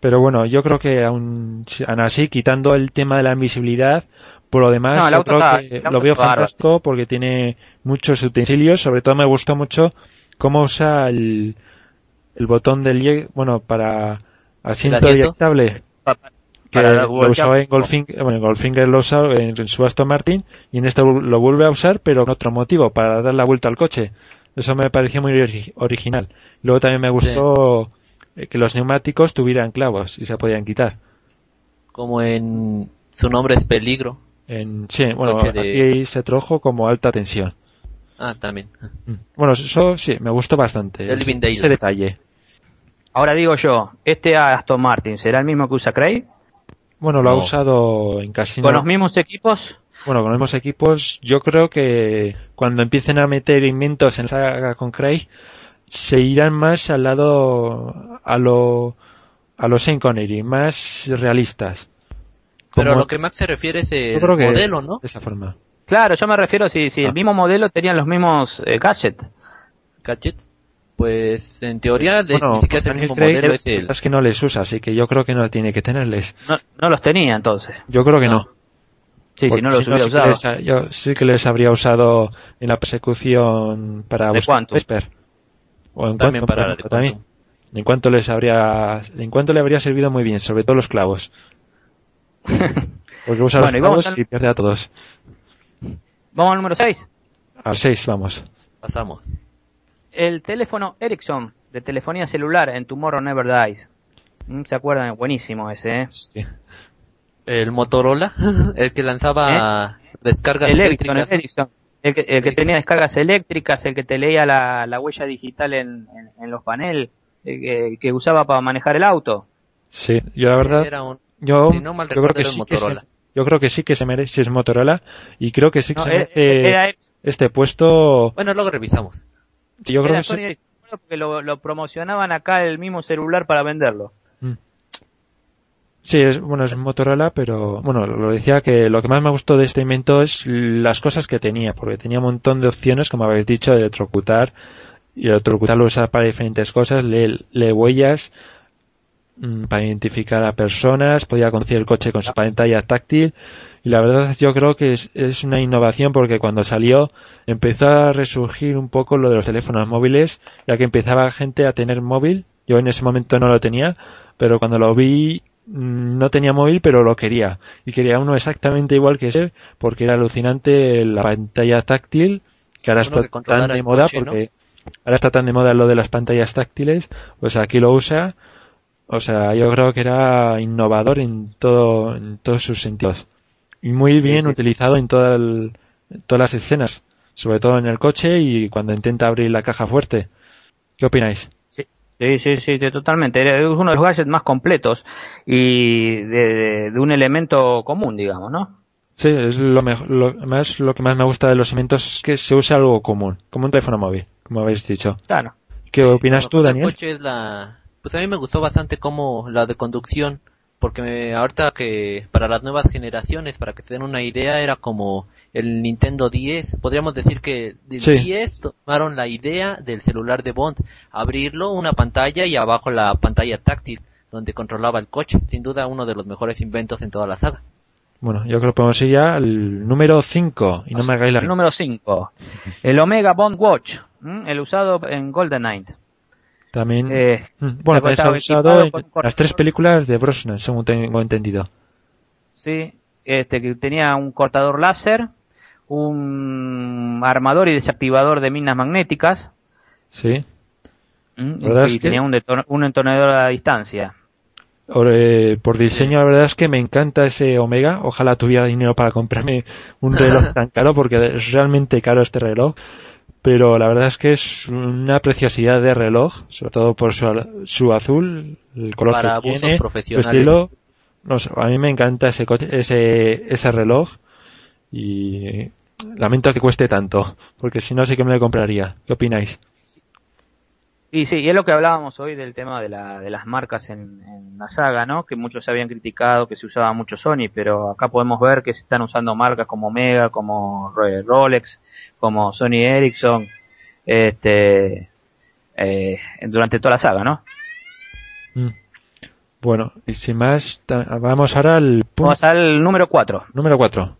Pero bueno, yo creo que aún, aún así, quitando el tema de la invisibilidad, por lo demás, No, yo creo está- que lo veo fantástico porque tiene muchos utensilios. Sobre todo me gustó mucho cómo usa el, el botón del, bueno, para asiento, asiento? eyectable. Pa- Que para lo usaba en Goldfinger, bueno, en Goldfinger lo usaba en, su Aston Martin y en este lo vuelve a usar, pero con otro motivo, para dar la vuelta al coche. Eso me pareció muy ori- original. Luego también me gustó eh, que los neumáticos tuvieran clavos y se podían quitar. Como en su nombre es peligro. En, sí, bueno, de- aquí se tradujo como alta tensión. Ah, también. Mm. Bueno, eso sí, me gustó bastante. El ese Daylights. detalle. Ahora digo yo, este Aston Martin, ¿será el mismo que usa Craig? Bueno, lo ha usado en casino. ¿Con los mismos equipos? Bueno, con los mismos equipos, yo creo que cuando empiecen a meter inventos en la saga con Craig, se irán más al lado, a lo, a los Sean Connery, más realistas. Pero lo que Max se refiere es yo el creo que modelo, ¿no? De esa forma. Claro, yo me refiero si, si Ah. el mismo modelo tenían los mismos eh, gadgets. gadgets, pues en teoría de, Bueno, ni siquiera es el mismo Craig modelo, es el... es que no les usa, así que yo creo que no tiene que tenerles. No, no los tenía entonces. Yo creo que no. Sí, Porque si no los hubiera usado. les yo sí que les habría usado en la persecución para De buscar Quantum. Vesper. O en También para de también. En cuanto les habría, en cuanto le habría servido muy bien, sobre todo los clavos. Porque usa Bueno, y los vamos al- y pierde a todos. Vamos al número 6. Al 6, vamos. Pasamos. El teléfono Ericsson de telefonía celular en Tomorrow Never Dies. Mm, ¿Se acuerdan? Buenísimo ese, ¿eh? Sí. El Motorola, el que lanzaba descargas El Ericsson, el eléctricas. Ericsson. El que, el que tenía descargas eléctricas, el que te leía la, la huella digital en, en, en los paneles, el que, que usaba para manejar el auto. Sí, yo la Sí, verdad, era un- yo, si no mal yo creo que sí el que se, Motorola. yo creo que sí que se merece, si es Motorola, y creo que sí que No, se era, merece era Ericsson, este puesto. Bueno, luego revisamos. Yo creo que Sony sí- porque lo, lo promocionaban acá el mismo celular para venderlo. Mm. Sí, es, bueno, es Motorola, pero bueno, lo decía que lo que más me gustó de este invento es las cosas que tenía, porque tenía un montón de opciones, como habéis dicho, de electrocutar, y electrocutar lo usa para diferentes cosas, lee, lee huellas, para identificar a personas, podía conducir el coche con su pantalla táctil, y la verdad yo creo que es, es una innovación porque cuando salió empezó a resurgir un poco lo de los teléfonos móviles, ya que empezaba gente a tener móvil, yo en ese momento no lo tenía, pero cuando lo vi mm, no tenía móvil pero lo quería y quería uno exactamente igual que ese porque era alucinante la pantalla táctil que ahora está que tan de moda coche, ¿no? porque ahora está tan de moda lo de las pantallas táctiles pues aquí lo usa o sea yo creo que era innovador en todo en todos sus sentidos y muy bien sí. utilizado en, toda el- en todas las escenas sobre todo en el coche y cuando intenta abrir la caja fuerte ¿qué opináis? Sí, sí, sí, totalmente. Es uno de los gadgets más completos y de, de- de un elemento común, digamos, ¿no? Sí, es lo, mejor, lo, más, lo que más me gusta de los inventos es que se usa algo común, como un teléfono móvil, como habéis dicho. Claro. ¿Qué opinas tú, del Daniel? coche es la... Pues a mí me gustó bastante como la de conducción, porque me- ahorita que para las nuevas generaciones, para que te den una idea, era como el Nintendo 10. Podríamos decir que del Sí. 10 tomaron la idea del celular de Bond, abrirlo, una pantalla y abajo la pantalla táctil, donde controlaba el coche. Sin duda uno de los mejores inventos en toda la saga. Bueno, yo creo que podemos ir ya al número 5, y no me hagáis la... El número 5. El Omega Bond Watch, ¿m? el usado en Golden Knight. También... Eh, Mm, bueno, también se ha usado en las tres películas de Brosnan, según tengo entendido. sí, este que tenía un cortador láser, un armador y desactivador de minas magnéticas, Sí. ¿m? La verdad y que- tenía un, deton- un entonador a distancia. Eh, por diseño, la verdad es que me encanta ese Omega. Ojalá tuviera dinero para comprarme un reloj tan caro, porque es realmente caro este reloj. Pero la verdad es que es una preciosidad de reloj, sobre todo por su, su azul, el color Para que tiene, su estilo. No sé, a mí me encanta ese, ese, ese reloj y lamento que cueste tanto, porque si no sí que me lo compraría. ¿Qué opináis? Y sí, y es lo que hablábamos hoy del tema de, la, de las marcas en, en la saga, ¿no? Que muchos habían criticado que se usaba mucho Sony, pero acá podemos ver que se están usando marcas como Omega, como Ro- Rolex, como Sony Ericsson, este, eh, durante toda la saga, ¿no? Mm. Bueno, y sin más, vamos ahora al punto Vamos al número 4. número 4.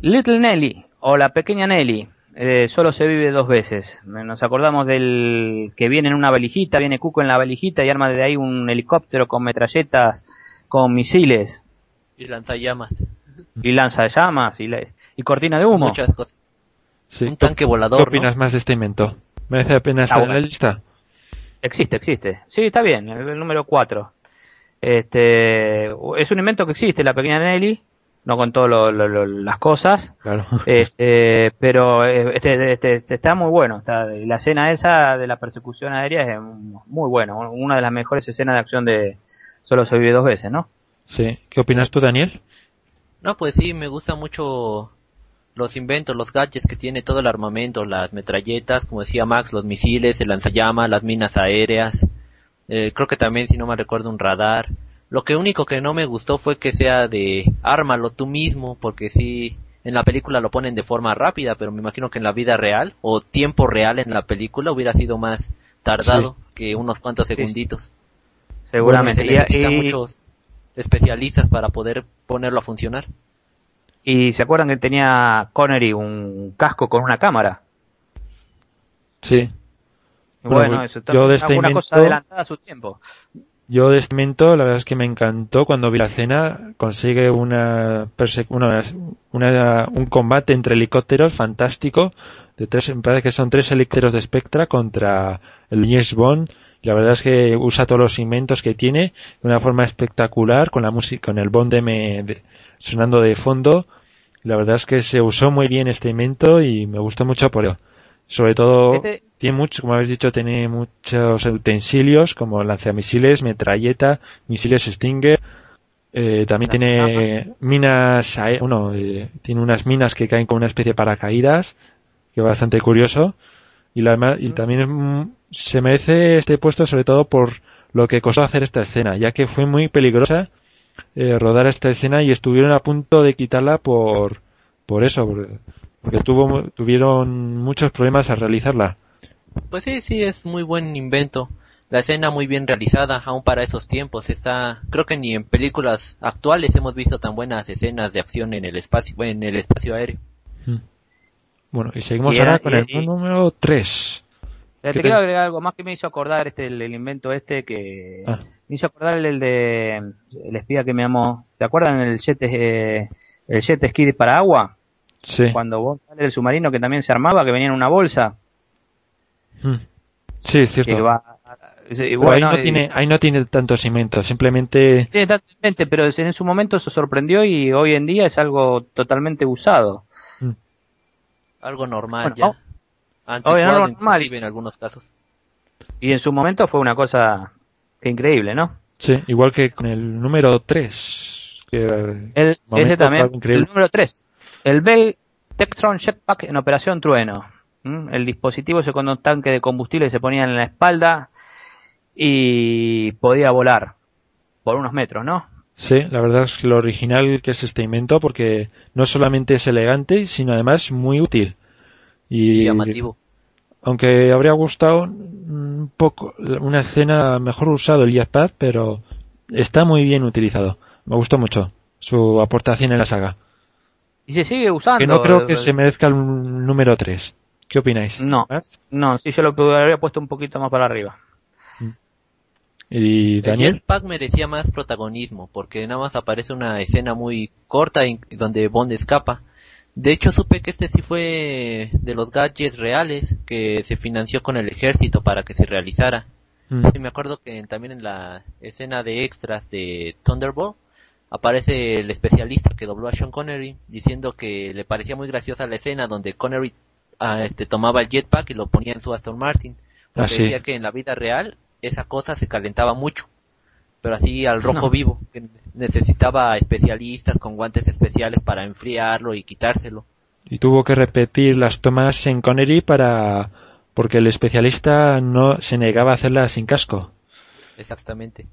Little Nelly, o la pequeña Nelly, eh, solo se vive dos veces. Nos acordamos del que viene en una valijita, viene Cuco en la valijita y arma de ahí un helicóptero con metralletas, con misiles Y lanzallamas. y lanzallamas y, la- y cortina de humo. Muchas cosas. Sí. Un tanque ¿Qué volador, opinas más de este invento? ¿Merece la pena Está estar en la lista? Existe, existe. Sí, está bien, el, el número 4. Este, es un invento que existe, la pequeña Nelly, no con todas las cosas, Claro. Este, pero eh, este, este- este está muy bueno. Está, la escena esa de la persecución aérea es muy buena. Una de las mejores escenas de acción de Solo se vive dos veces, ¿no? Sí. ¿Qué opinas tú, Daniel? No, pues sí, me gusta mucho los inventos, los gadgets que tiene todo el armamento, las metralletas, como decía Max, los misiles, el lanzallamas, las minas aéreas. Eh, creo que también, si no me recuerdo, un radar. Lo que único que no me gustó fue que sea de ármalo tú mismo, porque sí, en la película lo ponen de forma rápida, pero me imagino que en la vida real o tiempo real en la película hubiera sido más tardado que unos cuantos segunditos. Seguramente. Porque se necesitan muchos especialistas para poder ponerlo a funcionar. Y se acuerdan que tenía Connery un casco con una cámara. Sí. Bueno, Bueno, eso yo de también este una cosa adelantada a su tiempo. Yo de este momento, la verdad es que me encantó cuando vi la escena. Consigue una, una, una- un combate entre helicópteros fantástico. De tres, me parece que son tres helicópteros de Spectra contra el James Bond. La verdad es que usa todos los inventos que tiene de una forma espectacular con la música, con el Bond M de- sonando de fondo. La verdad es que se usó muy bien este invento y me gustó mucho por ello. Sobre todo, Este- tiene mucho, como habéis dicho, tiene muchos utensilios como lanzamisiles, metralleta, misiles Stinger. Eh, también tiene minas, bueno, eh, tiene unas minas que caen con una especie de paracaídas, que es bastante curioso. Y, la, y también mm, se merece este puesto sobre todo por lo que costó hacer esta escena, ya que fue muy peligrosa eh, rodar esta escena y estuvieron a punto de quitarla por, por eso, por- porque tuvo, tuvieron muchos problemas al realizarla. Pues sí, sí, es muy buen invento. La escena muy bien realizada, aún para esos tiempos. Está, creo que ni en películas actuales hemos visto tan buenas escenas de acción en el espacio, en el espacio aéreo. Mm. Bueno, y seguimos Y ahora con el y- número 3. Eh, ¿Qué Te te- quiero agregar algo más que me hizo acordar este el, el invento este que Ah. me hizo acordar el, el de el espía que me amó. ¿Se acuerdan el jet eh, el jet ski para agua? Sí. Cuando vos sale del submarino que también se armaba, que venía en una bolsa. Mm. Sí, es cierto. Que va, sí, Pero bueno, ahí, no eh, tiene, ahí no tiene tantos inventos, simplemente tiene tanto pero en su momento se sorprendió y hoy en día es algo totalmente usado. Algo normal Bueno, ya. oh. Algo normal. en algunos casos. Y en su momento fue una cosa increíble, ¿no? sí, igual que con el número 3. Que, El, ese fue también, algo increíble. el número 3. El Bell Tectron Jetpack en Operación Trueno. ¿Mm? El dispositivo ese con un tanque de combustible se ponía en la espalda y podía volar por unos metros, ¿no? Sí, la verdad es que lo original que es este invento porque no solamente es elegante, sino además muy útil. Y Y, llamativo. aunque habría gustado un poco una escena mejor usado el jetpack, pero está muy bien utilizado. Me gustó mucho su aportación en la saga. Y se sigue usando. Que no creo que eh, se merezca el número 3. ¿Qué opináis? No, ¿Más? no, si yo lo habría puesto un poquito más para arriba. ¿Y El Daniel? jetpack merecía más protagonismo, porque nada más aparece una escena muy corta donde Bond escapa. De hecho, supe que este sí fue de los gadgets reales que se financió con el ejército para que se realizara. Mm. Y me acuerdo que también en la escena de extras de Thunderbolt aparece el especialista que dobló a Sean Connery diciendo que le parecía muy graciosa la escena donde Connery este, tomaba el jetpack y lo ponía en su Aston Martin. Porque Ah, sí. decía que en la vida real esa cosa se calentaba mucho. Pero así al rojo No. vivo, que necesitaba especialistas con guantes especiales para enfriarlo y quitárselo. Y tuvo que repetir las tomas en Connery para porque el especialista no se negaba a hacerlas sin casco. Exactamente.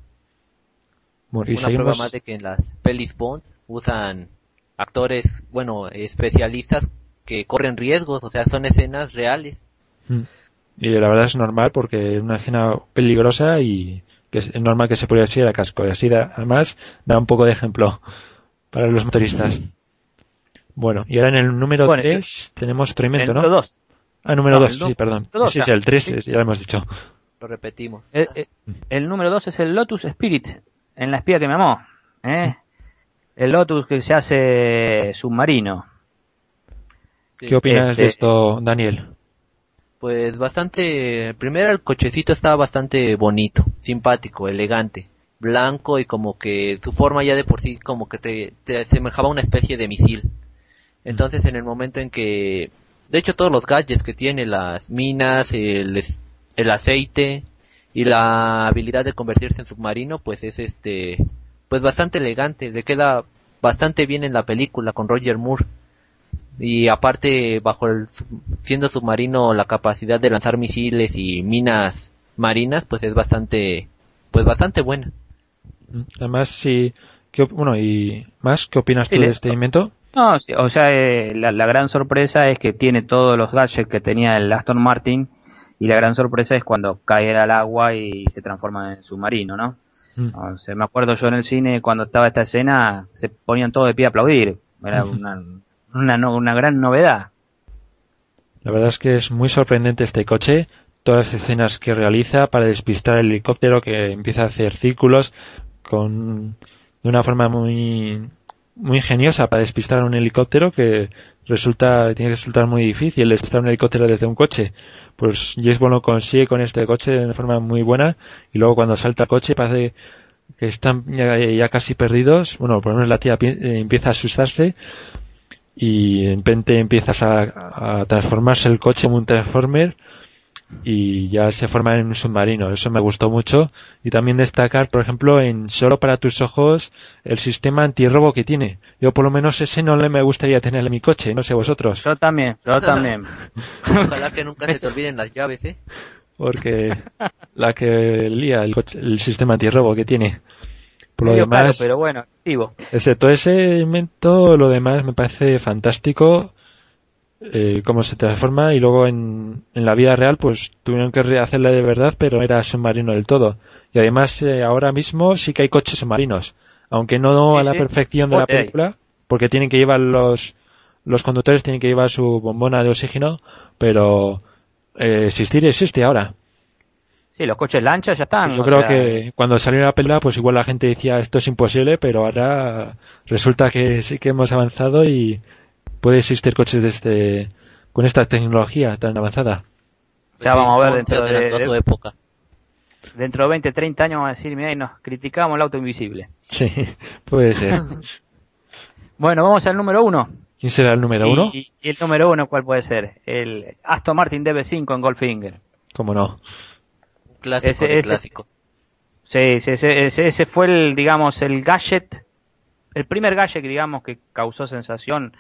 Bueno, y Una prueba seguimos. más de que en las pelis Bond usan actores, bueno, especialistas que corren riesgos, o sea, son escenas reales. Mm. Y la verdad es normal porque es una escena peligrosa y que es normal que se pudiera ir a casco. Y así da- además da un poco de ejemplo para los motoristas. Bueno, y ahora en el número Bueno, 3 tenemos otro invento, el ¿no? número 2. Ah, número no, 2, el do- sí, perdón. dos, sí, ya. sí, el 3 Sí. ya lo hemos dicho. Lo repetimos. El, el- el número 2 es el Lotus Spirit, en la espía que me amó. ¿eh? El Lotus que se hace submarino. Sí. ¿Qué opinas de Este- esto, Daniel? Pues bastante, primero el cochecito estaba bastante bonito, simpático, elegante, blanco y como que su forma ya de por sí como que te, te asemejaba a una especie de misil. Entonces en el momento en que, de hecho todos los gadgets que tiene, las minas, el, el aceite y la habilidad de convertirse en submarino, pues es este, pues bastante elegante, le queda bastante bien en la película con Roger Moore. Y aparte, bajo el siendo submarino, la capacidad de lanzar misiles y minas marinas, pues es bastante, pues bastante buena. Además, sí. ¿qué bueno, y más, ¿qué opinas Sí, tú de este invento? No, sí, o sea, eh, la, la gran sorpresa es que tiene todos los gadgets que tenía el Aston Martin y la gran sorpresa es cuando cae al agua y se transforma en submarino, ¿no? Mm. O sea, me acuerdo yo en el cine cuando estaba esta escena, se ponían todos de pie a aplaudir. Era una, una, no- una gran novedad. La verdad es que es muy sorprendente este coche, todas las escenas que realiza para despistar el helicóptero que empieza a hacer círculos con de una forma muy muy ingeniosa para despistar un helicóptero que resulta tiene que resultar muy difícil despistar un helicóptero desde un coche. Pues James Bond lo consigue con este coche de una forma muy buena y luego cuando salta el coche parece que están ya, ya casi perdidos. Bueno, por lo menos la tía eh, empieza a asustarse y de repente empiezas a, a transformarse el coche en un transformer y ya se forma en un submarino. Eso me gustó mucho. Y también destacar, por ejemplo, en Solo para tus ojos, el sistema antirrobo que tiene. Yo por lo menos ese no le me gustaría tener en mi coche, no sé vosotros. Yo también, yo también. Ojalá que nunca se te olviden las llaves, ¿eh? Porque la que lía el, coche- el sistema antirrobo que tiene. Por lo caro, demás, pero bueno, activo. excepto ese invento, lo demás me parece fantástico. eh, cómo se transforma y luego en, en la vida real pues tuvieron que hacerla de verdad pero no era submarino del todo y además eh, ahora mismo sí que hay coches submarinos aunque no Sí, a la sí. perfección de la película porque tienen que llevar los los conductores tienen que llevar su bombona de oxígeno pero eh, existir existe ahora Sí, los coches lanchas ya están. yo creo sea, que cuando salió la película, pues igual la gente decía esto es imposible, pero ahora resulta que sí que hemos avanzado y puede existir coches de este, con esta tecnología tan avanzada. Ya vamos a ver dentro de- su de- época. Dentro de 20, 30 años van a decir, mira, y nos criticamos el auto invisible. Sí, puede ser. Bueno, vamos al número uno. ¿Quién será el número y, uno? y el número uno, ¿cuál puede ser? El Aston Martin DB5 en Goldfinger. ¿Cómo no? Clásico Ese- de ese- clásicos. Sí, ese, ese, ese fue el, digamos, el gadget, el primer gadget, digamos, que causó sensación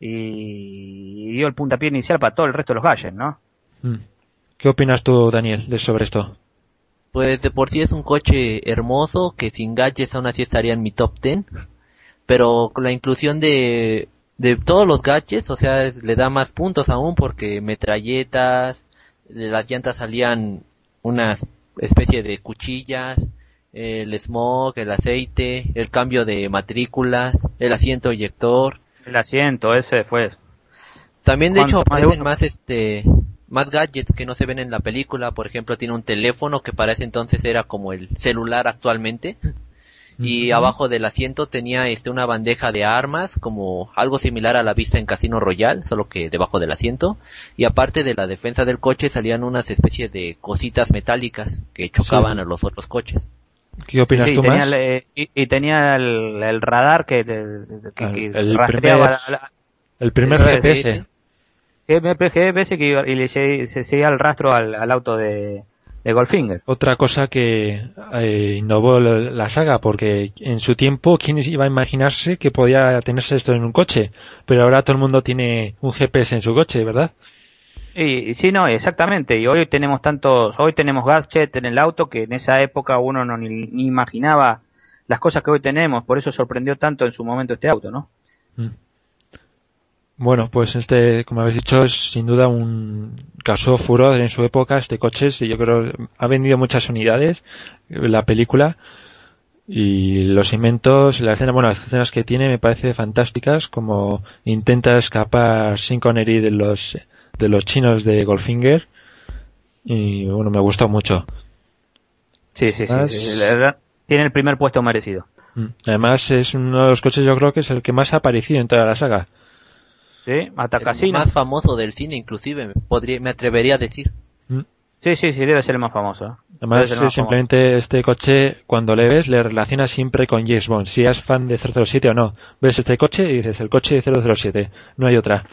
y dio el puntapié inicial para todo el resto de los gadgets, ¿no? Mm. ¿Qué opinas tú, Daniel, de sobre esto? Pues de por sí es un coche hermoso que sin gadgets aún así estaría en mi top 10. Pero con la inclusión de, de todos los gadgets, o sea, es- le da más puntos aún porque metralletas, de las llantas salían una especie de cuchillas, el smog, el aceite, el cambio de matrículas, el asiento eyector. El asiento, ese fue. También de hecho ¿Cuánto más aparecen uno? más este más gadgets que no se ven en la película, por ejemplo, tiene un teléfono que para ese entonces era como el celular actualmente y abajo del asiento tenía este una bandeja de armas como algo similar a la vista en Casino Royal, solo que debajo del asiento y aparte de la defensa del coche salían unas especies de cositas metálicas que chocaban Sí. a los otros coches. ¿Qué opinas Sí, tú tenía más? el, eh, y, y tenía el, el radar que, de- de- que- El- el rastreaba primer- la- la- El primer el GPS. GPS. el GPS que iba- y le se, se seguía el rastro al, al auto de, de Goldfinger. Otra cosa que eh, innovó la saga, porque en su tiempo, ¿quién iba a imaginarse que podía tenerse esto en un coche? Pero ahora todo el mundo tiene un GPS en su coche, ¿verdad? Y, y sí, no, exactamente. Y hoy tenemos tantos, hoy tenemos gadgets en el auto que en esa época uno no ni, ni imaginaba las cosas que hoy tenemos. Por eso sorprendió tanto en su momento este auto, ¿no? Mm. Bueno, pues este, como habéis dicho, es sin duda un causó furor en su época este coche. y yo creo ha vendido muchas unidades eh, la película y los inventos, la escena, bueno, las escenas que tiene me parece fantásticas, como intenta escapar sin Connery de los de los chinos de Goldfinger y bueno, me gustó mucho. Sí, sí, sí. Sí, la verdad, tiene el primer puesto merecido. Mm. Además es uno de los coches yo creo que es el que más ha aparecido en toda la saga. Sí, El más famoso del cine inclusive, me podría me atrevería a decir. Mm. Sí, sí, sí, debe ser el más famoso. ¿eh? Además, más simplemente este coche, cuando le ves, le relacionas siempre con James Bond. Si eres fan de 007 o no, ves este coche y dices, el coche de 007. No hay otra.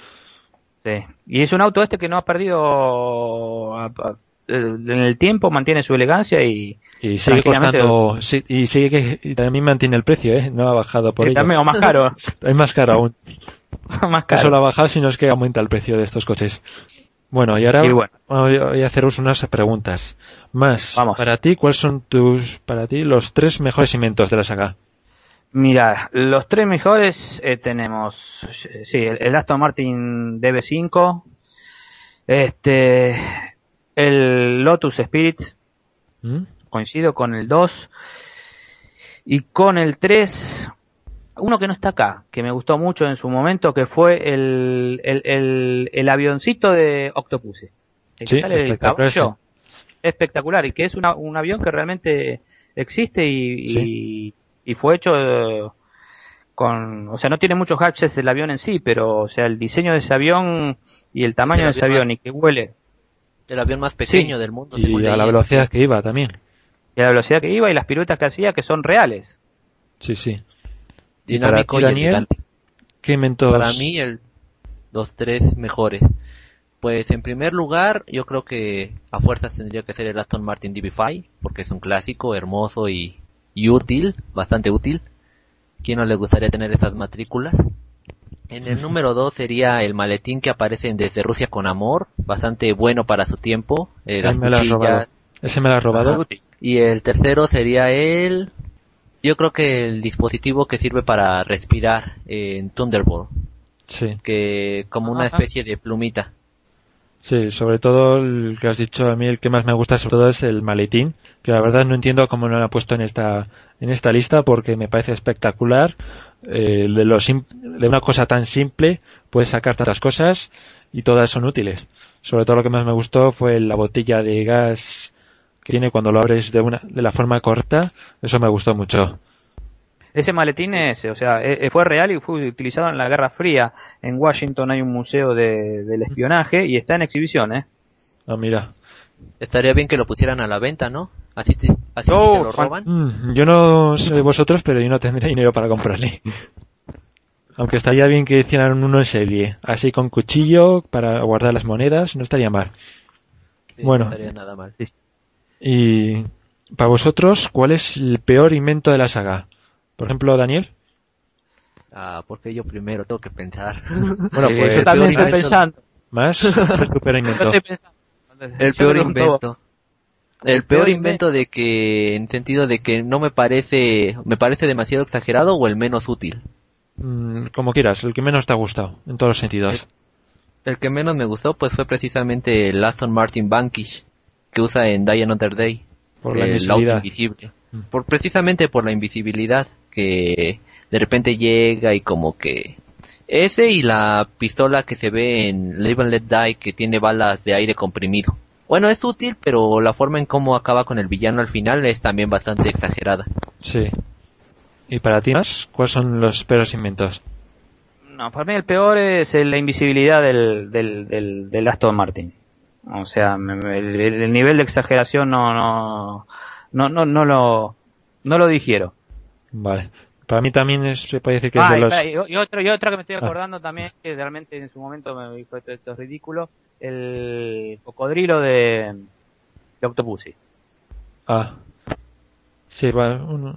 Sí. Y es un auto este que no ha perdido a- a- en el tiempo, mantiene su elegancia y, Y sigue costando, sí, y sigue que y también mantiene el precio, ¿eh? No ha bajado por y ello. también o más caro. Es más caro aún. más No caro. solo ha bajado, sino es que aumenta el precio de estos coches. Bueno, y ahora Y bueno. voy a haceros unas preguntas. Más, Vamos. para ti, ¿cuáles son tus, para ti, los tres mejores inventos de la saga? Mira, los tres mejores eh, tenemos, eh, sí, el, el Aston Martin DB5, este, el Lotus Spirit, ¿Mm? coincido con el 2, y con el 3, uno que no está acá, que me gustó mucho en su momento, que fue el, el, el, el avioncito de Octopussy. El que Sí, sale del espectacular, caballo. Espectacular, y que es una, un avión que realmente existe y, y, y fue hecho eh, con, o sea, no tiene muchos gadgets el avión en sí, pero, o sea, el diseño de ese avión y el tamaño de el ese avión avión más- y que huele, El avión más pequeño del mundo. Y según a la velocidad que iba también. y la velocidad que iba y las piruetas que hacía que son reales. Sí, sí. Dinámico ¿Y para ti, Daniel? elegante. ¿Qué inventos? Para mí, el, los tres mejores. Pues en primer lugar, yo creo que a fuerzas tendría que ser el Aston Martin DB5, porque es un clásico, hermoso y, y útil, bastante útil. ¿Quién no le gustaría tener esas matrículas? En el número dos sería el maletín que aparece en Desde Rusia con Amor, bastante bueno para su tiempo, eh, las me cuchillas. ¿Ese me lo has robado? Ajá. Y el tercero sería el, yo creo que el dispositivo que sirve para respirar en Thunderbolt, Sí. que como una especie de plumita. Sí, sobre todo el que has dicho a mí, el que más me gusta sobre todo es el maletín, que la verdad no entiendo cómo no lo han puesto en esta en esta lista porque me parece espectacular. Eh, de, lo de una cosa tan simple puedes sacar tantas cosas y todas son útiles. Sobre todo lo que más me gustó fue la botella de gas que tiene cuando lo abres de una de la forma correcta. Eso me gustó mucho. Ese maletín es, o sea, e- e- fue real y fue utilizado en la Guerra Fría. En Washington hay un museo de, del espionaje y está en exhibición, ¿eh? Ah, mira. Estaría bien que lo pusieran a la venta, ¿no? Así, te, así Oh, si te lo Juan. roban. Mm, yo no sé de vosotros, pero yo no tendría dinero para comprarle. Aunque estaría bien que hicieran uno en serie, así con cuchillo para guardar las monedas, no estaría mal. Sí, Bueno. No estaría nada mal. Y para vosotros, ¿cuál es el peor invento de la saga? Por ejemplo, Daniel. Ah, porque yo primero tengo que pensar. Bueno, Eh, pues Yo también estoy pensando. más ¿cuál es tu peor Yo invento. El peor invento. El, peor invento de que, en sentido de que no me parece, me parece demasiado exagerado o el menos útil. Mm, como quieras, el que menos te ha gustado, en todos los sentidos. El que menos me gustó pues fue precisamente el Aston Martin Vanquish que usa en Die Another Day. Por la el auto invisible. Mm. Por, precisamente por la invisibilidad que de repente llega y como que ese y la pistola que se ve en Live and Let Die que tiene balas de aire comprimido. Bueno, es útil, pero la forma en cómo acaba con el villano al final es también bastante exagerada. Sí. ¿Y para ti más? ¿Cuáles son los peores inventos? No, para mí el peor es el- la invisibilidad del, del, del, del Aston Martin. O sea, me- el, el nivel de exageración no, no, no, no, no lo, no lo digiero. Vale. Para mí también es, se puede decir que es Ah, de los... espera, y, y otro, y otro que me estoy Ah. acordando también, que realmente en su momento me dijo esto, esto es ridículo, el cocodrilo de, de Octopussy. Ah. Sí, va, uno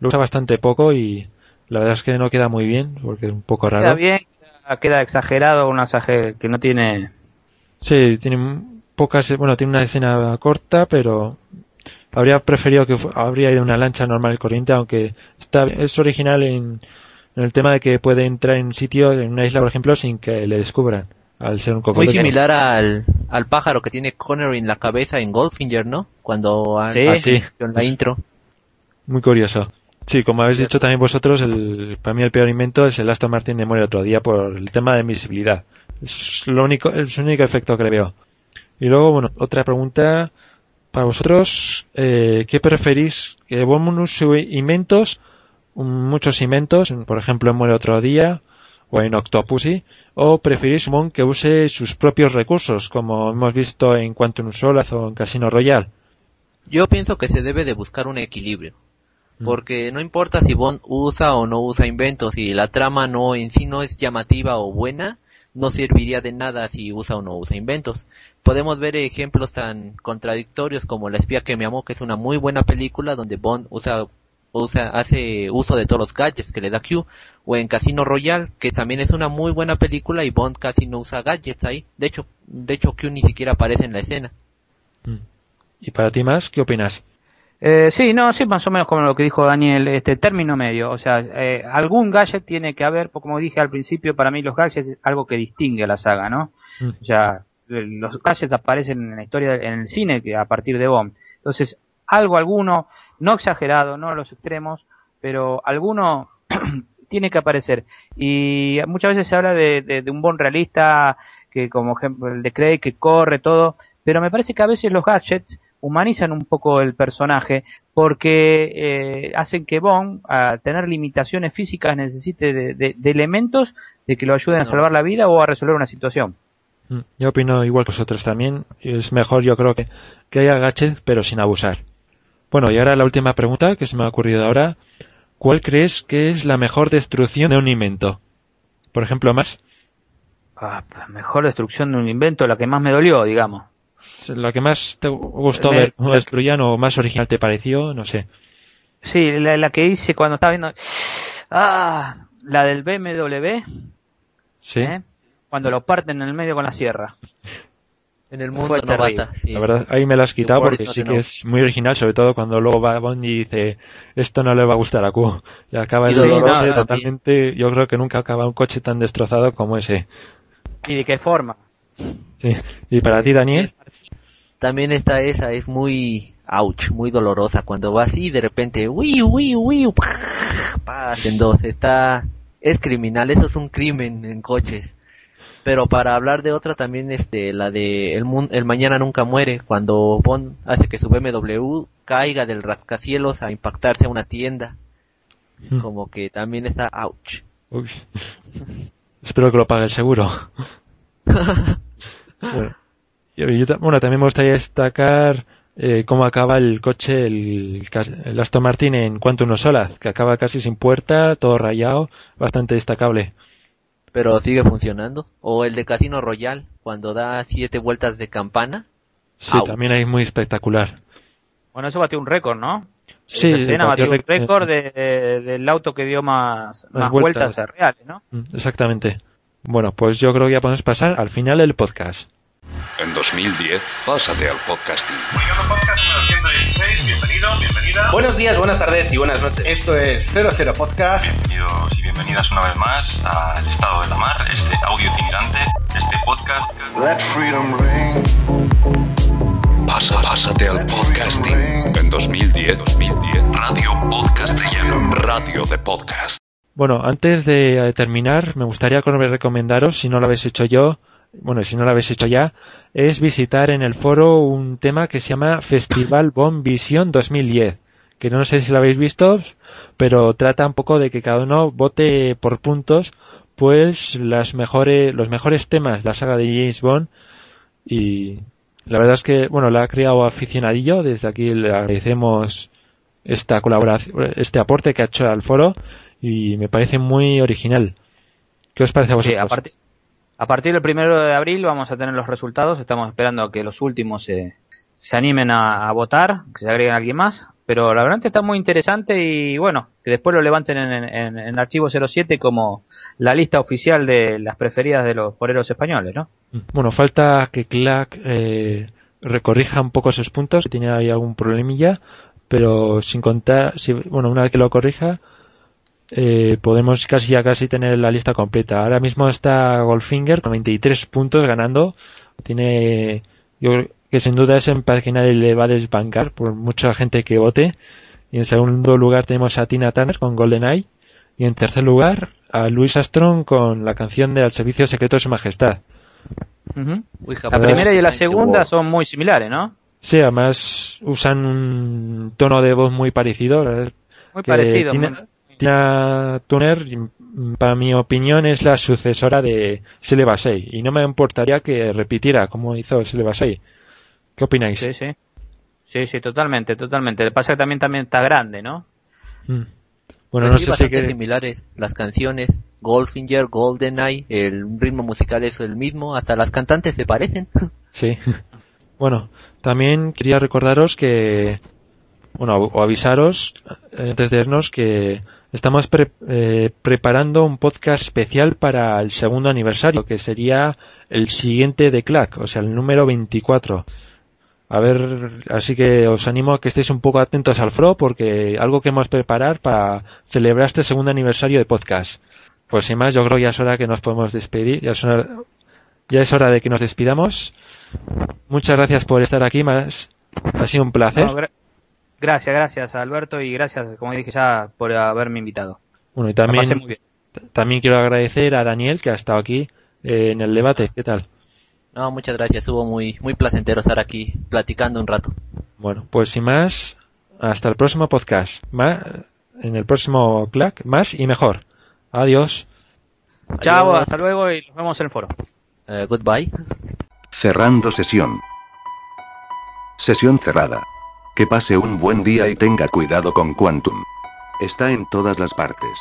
lo usa bastante poco y la verdad es que no queda muy bien porque es un poco Queda raro. bien, queda, queda exagerado, un asaje que no tiene... Sí, tiene pocas, bueno, tiene una escena corta, pero habría preferido que habría ido una lancha normal y corriente, aunque está, es original en, en el tema de que puede entrar en sitio, en una isla, por ejemplo, sin que le descubran, al ser un Muy similar al, al pájaro que tiene Connery en la cabeza en Goldfinger, ¿no? Cuando Sí. en la intro. Muy curioso. Sí, como habéis dicho también vosotros, el, para mí el peor invento es el Aston Martin de Muere otro día por el tema de invisibilidad. Es lo único, es el único efecto que le veo. Y luego, bueno, otra pregunta para vosotros, eh, ¿qué preferís? ¿Que bonus inventos, muchos inventos, por ejemplo en Muere otro día o en Octopussy, o preferís un mon que use sus propios recursos, como hemos visto en Quantum Solace o en Casino Royale? Yo pienso que se debe de buscar un equilibrio. Mm. Porque no importa si Bond usa o no usa inventos, si la trama no en sí no es llamativa o buena, no serviría de nada si usa o no usa inventos. Podemos ver ejemplos tan contradictorios como La espía que me amó, que es una muy buena película donde Bond usa, usa, hace uso de todos los gadgets que le da Q, o en Casino Royale, que también es una muy buena película y Bond casi no usa gadgets ahí. De hecho, de hecho Q ni siquiera aparece en la escena. Mm. ¿Y para ti más? ¿Qué opinas? Eh, sí, no, sí, más o menos como lo que dijo Daniel, este término medio. O sea, eh, algún gadget tiene que haber, como dije al principio, para mí los gadgets es algo que distingue a la saga, ¿no? Mm. O sea, eh, los gadgets aparecen en la historia, en el cine a partir de Bond. Entonces, algo, alguno, no exagerado, no a los extremos, pero alguno tiene que aparecer. Y muchas veces se habla de, de, de un Bond realista, que como ejemplo el de Craig, que corre todo, pero me parece que a veces los gadgets humanizan un poco el personaje porque eh, hacen que Bond, a tener limitaciones físicas, necesite de, de- de elementos de que lo ayuden a salvar la vida o a resolver una situación. Mm, Yo opino igual que vosotros también. Es mejor, yo creo que, que haya gadgets, pero sin abusar. Bueno, y ahora la última pregunta que se me ha ocurrido ahora. ¿Cuál crees que es la mejor destrucción de un invento? Por ejemplo, más, Ah, la mejor destrucción de un invento, la que más me dolió, digamos. La que más te gustó Me- ver cómo destruían o más original te pareció, no sé. Sí, la, la que hice cuando estaba viendo... Ah, la del BMW, Sí, ¿eh? cuando lo parten en el medio con la sierra. En el mundo terrible. novata. sí. la verdad, ahí me lo has quitado Por porque sí que no. es muy original, sobre todo cuando luego va Bond y dice, esto no le va a gustar a Q. Y acaba Y el doloroso totalmente, yo creo que nunca acaba un coche tan destrozado como ese. ¿Y de qué forma? Sí. Y para ti, Daniel, También está esa, es muy ouch, muy dolorosa cuando va así y de repente, uy, uy, uy, en dos, está, es criminal, eso es un crimen en coches. Pero para hablar de otra también, este, la de el, mun- el mañana nunca muere, cuando Bond hace que su BMW caiga del rascacielos a impactarse a una tienda, Mm. como que también está ouch. Uy. Espero que lo pague el seguro. bueno, yo- yo ta- bueno, también me gustaría destacar eh, cómo acaba el coche, el, Aston Martin en Quantum of Solace, que acaba casi sin puerta, todo rayado, bastante destacable. Pero sigue funcionando. O el de Casino Royal, cuando da siete vueltas de campana. Sí, también es muy espectacular. Bueno, eso batió un récord, ¿no? Sí, escena batió batió un récord de- de- del auto que dio más, más vueltas. vueltas. reales, ¿no? Mm, Exactamente. Bueno, pues yo creo que ya podemos pasar al final del podcast. En 2010, pásate al podcasting. Podcast número 116, bienvenido, bienvenida. Buenos días, buenas tardes y buenas noches. Esto es 00 Podcast. Bienvenidos y bienvenidas una vez más al estado de la mar, este audio itinerante, este podcast. Let freedom ring. Pasa, pásate al podcasting. En 2010, 2010, Radio Podcastellano. Radio de podcast. Bueno, antes de terminar, me gustaría recomendaros, si no lo habéis hecho yo, bueno, si no lo habéis hecho ya, es visitar en el foro un tema que se llama Festival Bomb Visión 2010, que no sé si lo habéis visto, pero trata un poco de que cada uno vote por puntos, pues las mejores, los mejores temas de la saga de James Bond y la verdad es que, bueno, la ha creado aficionadillo, desde aquí le agradecemos esta colaboración, este aporte que ha hecho al foro y me parece muy original. ¿Qué os parece a vosotros? a, partir a partir del primero de abril vamos a tener los resultados. Estamos esperando a que los últimos se, se animen a, votar, que se agreguen a alguien más. Pero la verdad está muy interesante y bueno, que después lo levanten en, en, en Archivo 07 como la lista oficial de las preferidas de los poreros españoles, ¿no? Bueno, falta que Clack eh, recorrija un poco esos puntos, que tiene ahí algún problemilla, pero sin contar, si, bueno, una vez que lo corrija, eh, podemos casi ya casi tener la lista completa. Ahora mismo está Goldfinger con 23 puntos ganando, tiene, yo creo que sin duda empate que nadie le va a desbancar por mucha gente que vote. Y en segundo lugar tenemos a Tina Turner con GoldenEye. Y en tercer lugar a Louis Armstrong con la canción de Al Servicio Secreto de Su Majestad. Uy, La primera y la segunda son muy similares, ¿no? Sí, además usan un tono de voz muy parecido. Muy parecido. Tina, Tina Turner, para mi opinión, es la sucesora de Shelley Bassey. Y no me importaría que repitiera como hizo Shelley Bassey. ¿Qué opináis? Sí, sí. Sí, sí, totalmente, totalmente. Lo que pasa es que también, también está grande, ¿no? Mm. Bueno, Pues no sí, sé si que... similares. Las canciones, Goldfinger, GoldenEye, el ritmo musical es el mismo, hasta las cantantes se parecen. Sí. Bueno, también quería recordaros que, bueno, o avisaros eh, antes de irnos que estamos pre- eh, preparando un podcast especial para el segundo aniversario, que sería el siguiente de Clack, o sea, el número 24. A ver, así que os animo a que estéis un poco atentos al FRO porque algo que hemos preparar para celebrar este segundo aniversario de podcast. Pues sin más, yo creo que ya es hora que nos podemos despedir. Ya es hora, ya es hora de que nos despidamos. Muchas gracias por estar aquí, más. Ha sido un placer. Gracias, gracias Alberto y gracias, como dije ya, por haberme invitado. Bueno, y también, muy bien. también quiero agradecer a Daniel que ha estado aquí eh, en el debate. ¿Qué tal? No, muchas gracias. Estuvo muy, muy placentero estar aquí platicando un rato. Bueno, pues sin más, hasta el próximo podcast. Ma- en el próximo clack, más y mejor. Adiós. Chao, Adiós. hasta luego y nos vemos en el foro. Eh, goodbye. Cerrando sesión. Sesión cerrada. Que pase un buen día y tenga cuidado con Quantum. Está en todas las partes.